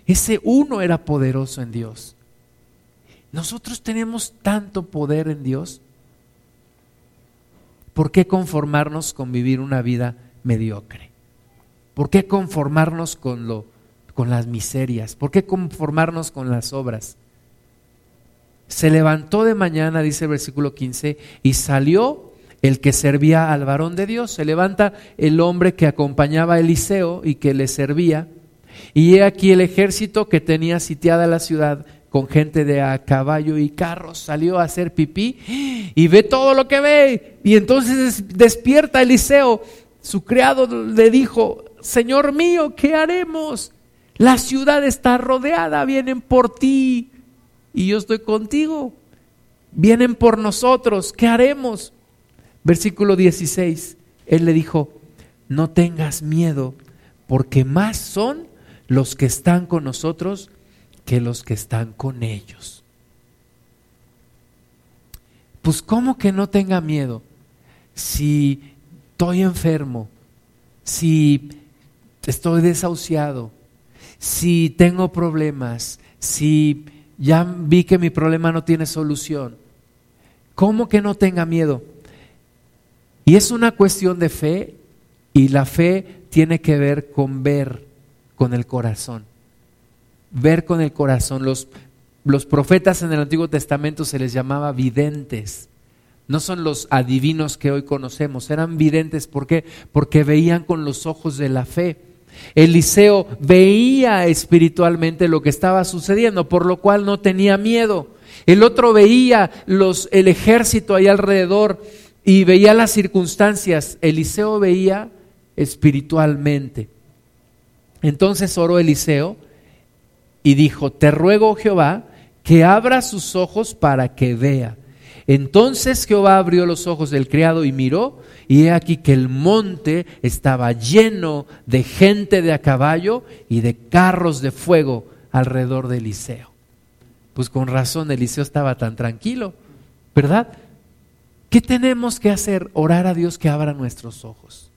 Ese uno era poderoso en Dios. Nosotros tenemos tanto poder en Dios. ¿Por qué conformarnos con vivir una vida mediocre? ¿Por qué conformarnos con lo con las miserias? ¿Por qué conformarnos con las obras? se levantó de mañana, dice el versículo 15, y salió el que servía al varón de Dios. Se levanta el hombre que acompañaba a Eliseo y que le servía. Y he aquí el ejército que tenía sitiada la ciudad con gente de a caballo y carros salió a hacer pipí y ve todo lo que ve. Y entonces despierta Eliseo. Su criado le dijo, Señor mío, ¿qué haremos? La ciudad está rodeada, vienen por ti y yo estoy contigo. Vienen por nosotros, ¿qué haremos? Versículo 16, él le dijo, no tengas miedo, porque más son los que están con nosotros que los que están con ellos. Pues ¿cómo que no tenga miedo? Si estoy enfermo, si estoy desahuciado, si tengo problemas, si ya vi que mi problema no tiene solución. ¿Cómo que no tenga miedo? Y es una cuestión de fe y la fe tiene que ver con ver con el corazón. Ver con el corazón. Los, los profetas en el Antiguo Testamento se les llamaba videntes. No son los adivinos que hoy conocemos, eran videntes. ¿Por qué? Porque veían con los ojos de la fe. Eliseo veía espiritualmente lo que estaba sucediendo, por lo cual no tenía miedo. El otro veía los, el ejército ahí alrededor y veía las circunstancias. Eliseo veía espiritualmente. Entonces oró Eliseo y dijo, te ruego Jehová que abra sus ojos para que vea. Entonces Jehová abrió los ojos del criado y miró y he aquí que el monte estaba lleno de gente de a caballo y de carros de fuego alrededor de Eliseo. Pues con razón Eliseo estaba tan tranquilo, ¿verdad? ¿Qué tenemos que hacer? Orar a Dios que abra nuestros ojos.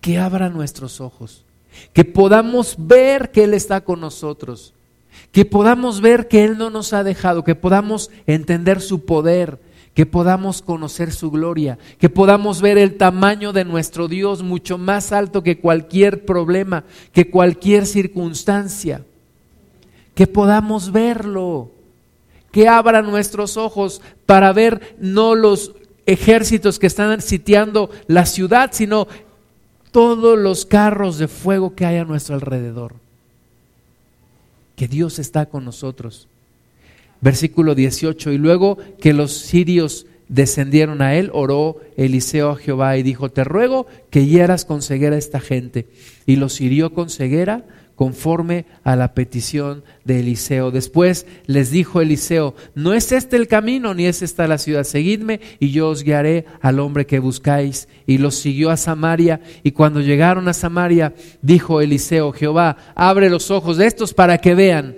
Que abra nuestros ojos. Que podamos ver que Él está con nosotros. Que podamos ver que Él no nos ha dejado. Que podamos entender su poder que podamos conocer su gloria, que podamos ver el tamaño de nuestro Dios mucho más alto que cualquier problema, que cualquier circunstancia, que podamos verlo, que abra nuestros ojos para ver no los ejércitos que están sitiando la ciudad, sino todos los carros de fuego que hay a nuestro alrededor. Que Dios está con nosotros Versículo 18, y luego que los sirios descendieron a él, oró Eliseo a Jehová y dijo, te ruego que hieras con ceguera a esta gente. Y los hirió con ceguera conforme a la petición de Eliseo. Después les dijo Eliseo, no es este el camino, ni es esta la ciudad, seguidme y yo os guiaré al hombre que buscáis. Y los siguió a Samaria, y cuando llegaron a Samaria, dijo Eliseo, Jehová, abre los ojos de estos para que vean.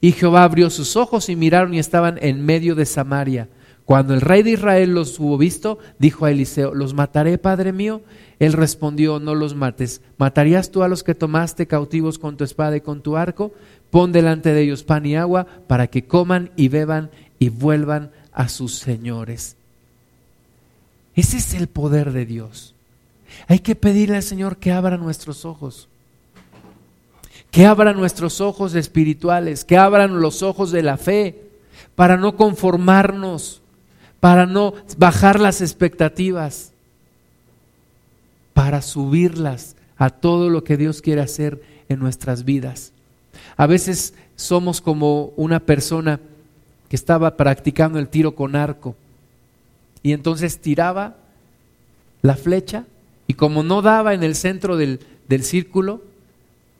Y Jehová abrió sus ojos y miraron y estaban en medio de Samaria. Cuando el rey de Israel los hubo visto, dijo a Eliseo, ¿los mataré, padre mío? Él respondió, no los mates. ¿Matarías tú a los que tomaste cautivos con tu espada y con tu arco? Pon delante de ellos pan y agua para que coman y beban y vuelvan a sus señores. Ese es el poder de Dios. Hay que pedirle al Señor que abra nuestros ojos, que abra nuestros ojos espirituales, que abran los ojos de la fe, para no conformarnos, para no bajar las expectativas, para subirlas a todo lo que Dios quiere hacer en nuestras vidas. A veces somos como una persona que estaba practicando el tiro con arco y entonces tiraba la flecha y como no daba en el centro del, del círculo,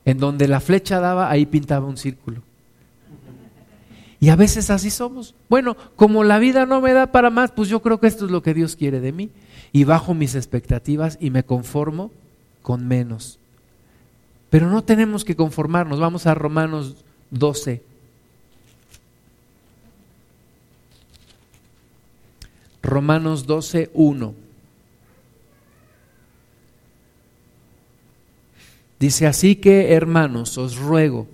en donde la flecha daba, ahí pintaba un círculo. Y a veces así somos. Bueno, como la vida no me da para más, pues yo creo que esto es lo que Dios quiere de mí. Y bajo mis expectativas y me conformo con menos. Pero no tenemos que conformarnos. Vamos a Romanos 12. Romanos 12, 1. Dice así que, hermanos, os ruego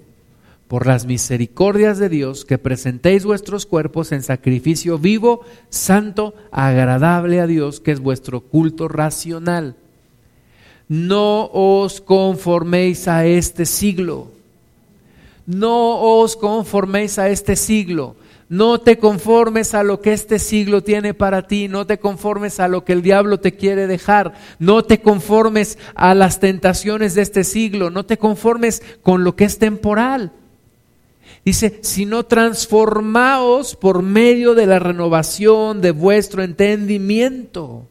por las misericordias de Dios que presentéis vuestros cuerpos en sacrificio vivo, santo, agradable a Dios, que es vuestro culto racional no os conforméis a este siglo. No os conforméis a este siglo. No te conformes a lo que este siglo tiene para ti, no te conformes a lo que el diablo te quiere dejar, no te conformes a las tentaciones de este siglo, no te conformes con lo que es temporal. Dice, sino transformaos por medio de la renovación de vuestro entendimiento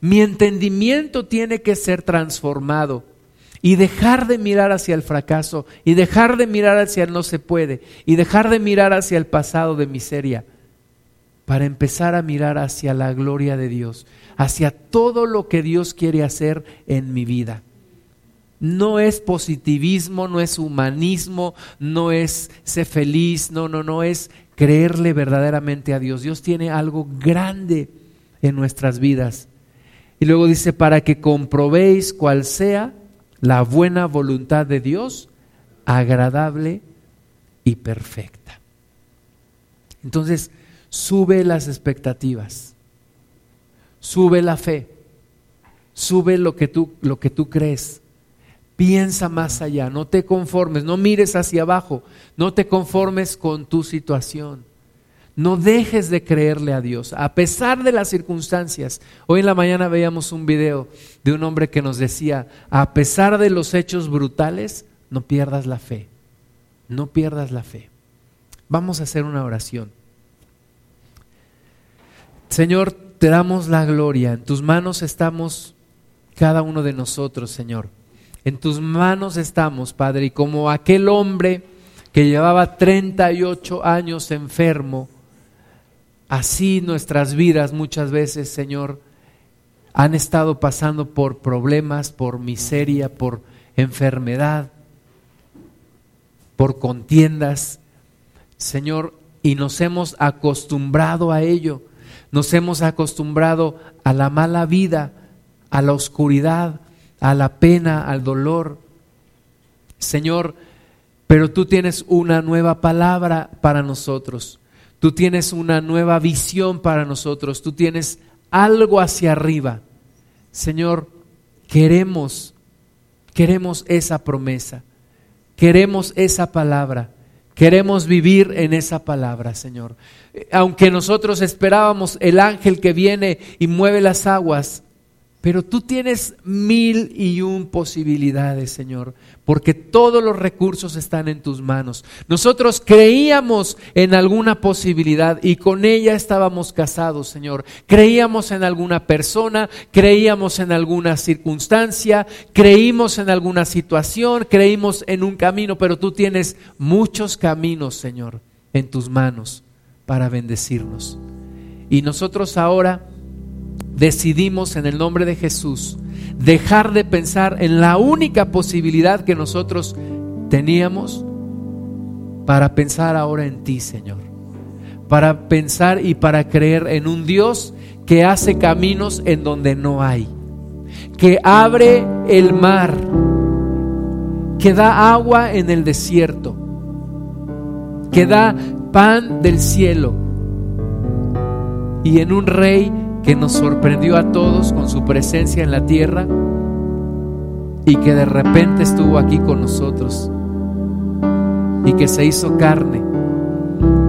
mi entendimiento tiene que ser transformado y dejar de mirar hacia el fracaso y dejar de mirar hacia el no se puede y dejar de mirar hacia el pasado de miseria para empezar a mirar hacia la gloria de Dios, hacia todo lo que Dios quiere hacer en mi vida. No es positivismo, no es humanismo, no es ser feliz, no, no, no es creerle verdaderamente a Dios. Dios tiene algo grande en nuestras vidas y luego dice, para que comprobéis cuál sea la buena voluntad de Dios, agradable y perfecta. Entonces, sube las expectativas, sube la fe, sube lo que tú, lo que tú crees. Piensa más allá, no te conformes, no mires hacia abajo, no te conformes con tu situación. No dejes de creerle a Dios, a pesar de las circunstancias. Hoy en la mañana veíamos un video de un hombre que nos decía, a pesar de los hechos brutales, no pierdas la fe, no pierdas la fe. Vamos a hacer una oración. Señor, te damos la gloria, en tus manos estamos cada uno de nosotros, Señor. En tus manos estamos, Padre, y como aquel hombre que llevaba 38 años enfermo, Así nuestras vidas muchas veces, Señor, han estado pasando por problemas, por miseria, por enfermedad, por contiendas, Señor, y nos hemos acostumbrado a ello, nos hemos acostumbrado a la mala vida, a la oscuridad, a la pena, al dolor. Señor, pero tú tienes una nueva palabra para nosotros. Tú tienes una nueva visión para nosotros, tú tienes algo hacia arriba. Señor, queremos, queremos esa promesa, queremos esa palabra, queremos vivir en esa palabra, Señor. Aunque nosotros esperábamos el ángel que viene y mueve las aguas, pero tú tienes mil y un posibilidades, Señor, porque todos los recursos están en tus manos. Nosotros creíamos en alguna posibilidad y con ella estábamos casados, Señor. Creíamos en alguna persona, creíamos en alguna circunstancia, creímos en alguna situación, creímos en un camino, pero tú tienes muchos caminos, Señor, en tus manos para bendecirnos. Y nosotros ahora decidimos en el nombre de Jesús dejar de pensar en la única posibilidad que nosotros teníamos para pensar ahora en ti, Señor. Para pensar y para creer en un Dios que hace caminos en donde no hay. Que abre el mar. Que da agua en el desierto. Que da pan del cielo. Y en un rey que nos sorprendió a todos con su presencia en la tierra y que de repente estuvo aquí con nosotros y que se hizo carne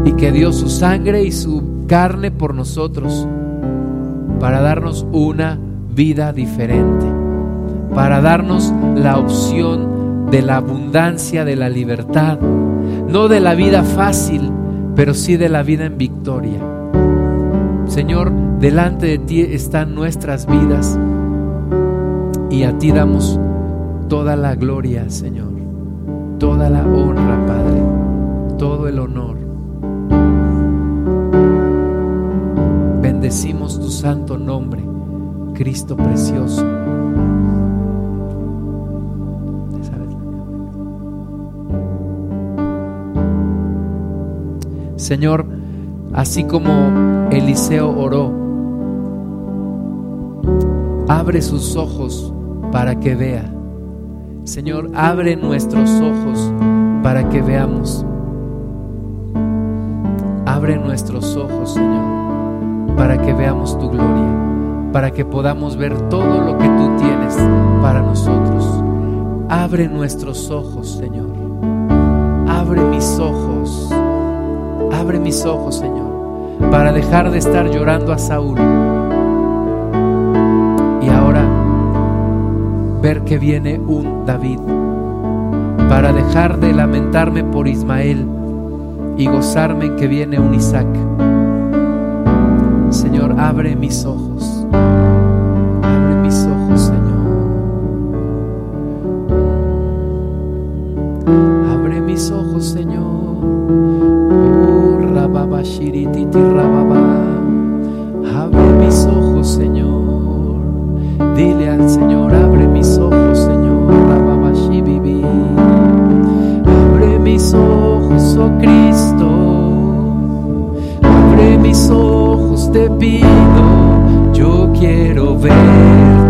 y que dio su sangre y su carne por nosotros para darnos una vida diferente, para darnos la opción de la abundancia, de la libertad, no de la vida fácil, pero sí de la vida en victoria. Señor, delante de ti están nuestras vidas y a ti damos toda la gloria, Señor, toda la honra, Padre, todo el honor. Bendecimos tu santo nombre, Cristo precioso. Señor, así como Eliseo oró, abre sus ojos para que vea. Señor, abre nuestros ojos para que veamos. Abre nuestros ojos, Señor, para que veamos tu gloria, para que podamos ver todo lo que tú tienes para nosotros. Abre nuestros ojos, Señor. Abre mis ojos Abre mis ojos, Señor, para dejar de estar llorando a Saúl. Y ahora ver que viene un David. Para dejar de lamentarme por Ismael y gozarme en que viene un Isaac. Señor, abre mis ojos. Ojos, oh Cristo. Abre mis ojos, te pido. Yo quiero verte.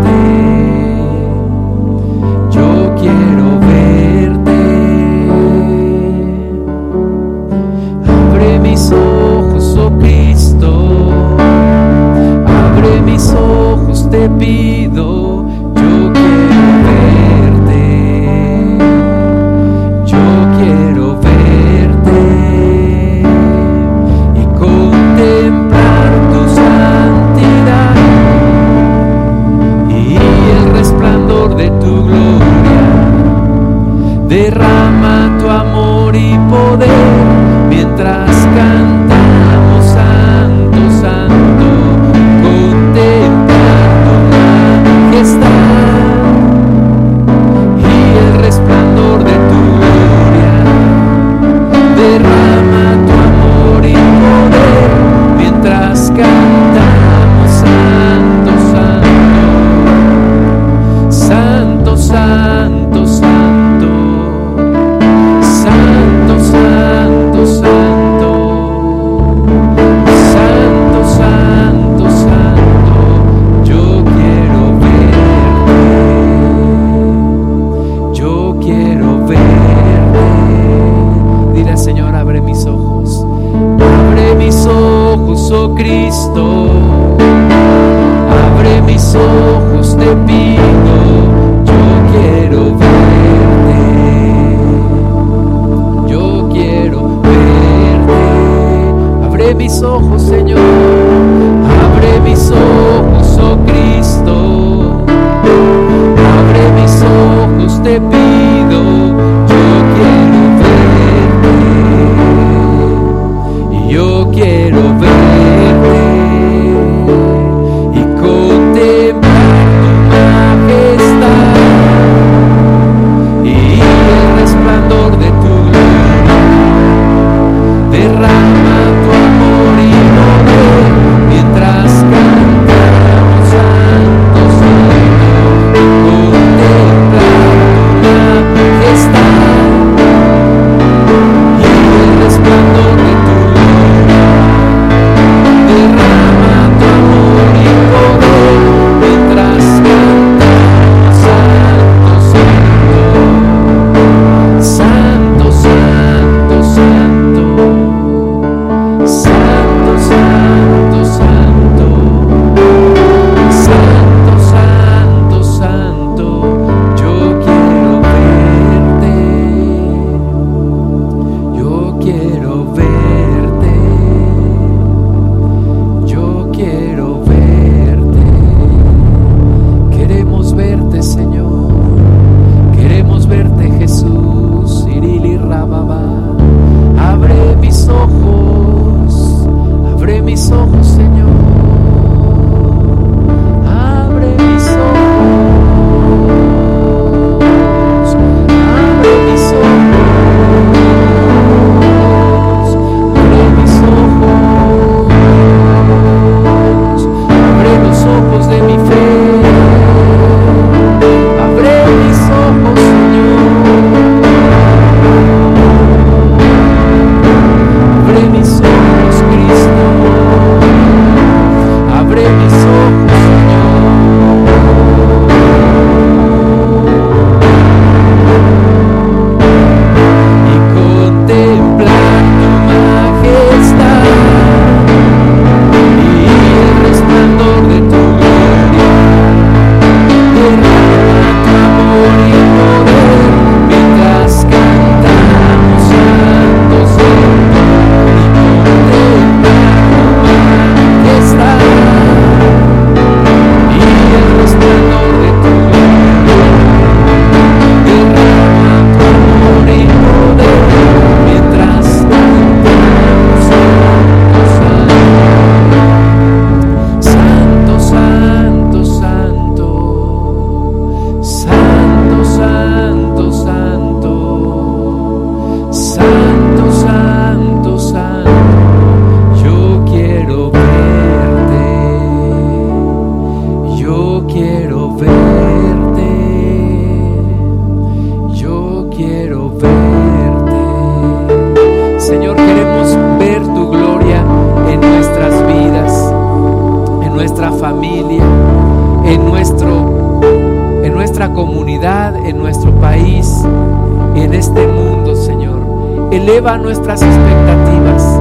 nuestras expectativas.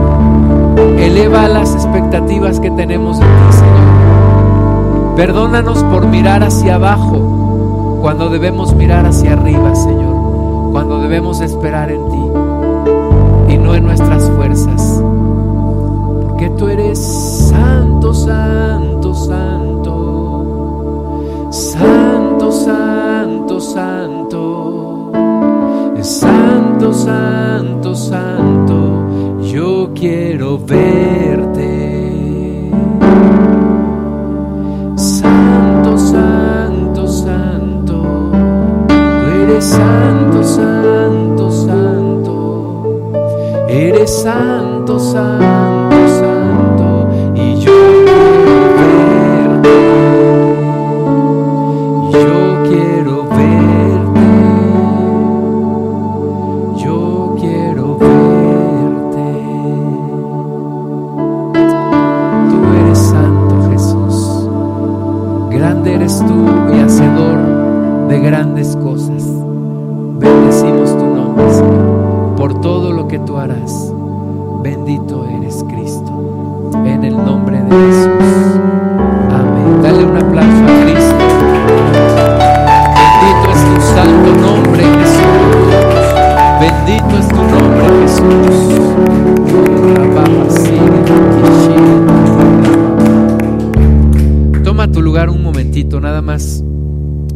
Eleva las expectativas que tenemos de ti, Señor. Perdónanos por mirar hacia abajo cuando debemos mirar hacia arriba, Señor. Cuando debemos esperar en ti y no en nuestras fuerzas. Porque tú eres santo, santo, santo. Santo, santo, santo. Santo santo, santo, santo, yo quiero verte. Santo, santo, santo, tú eres santo, santo, santo, eres santo, santo.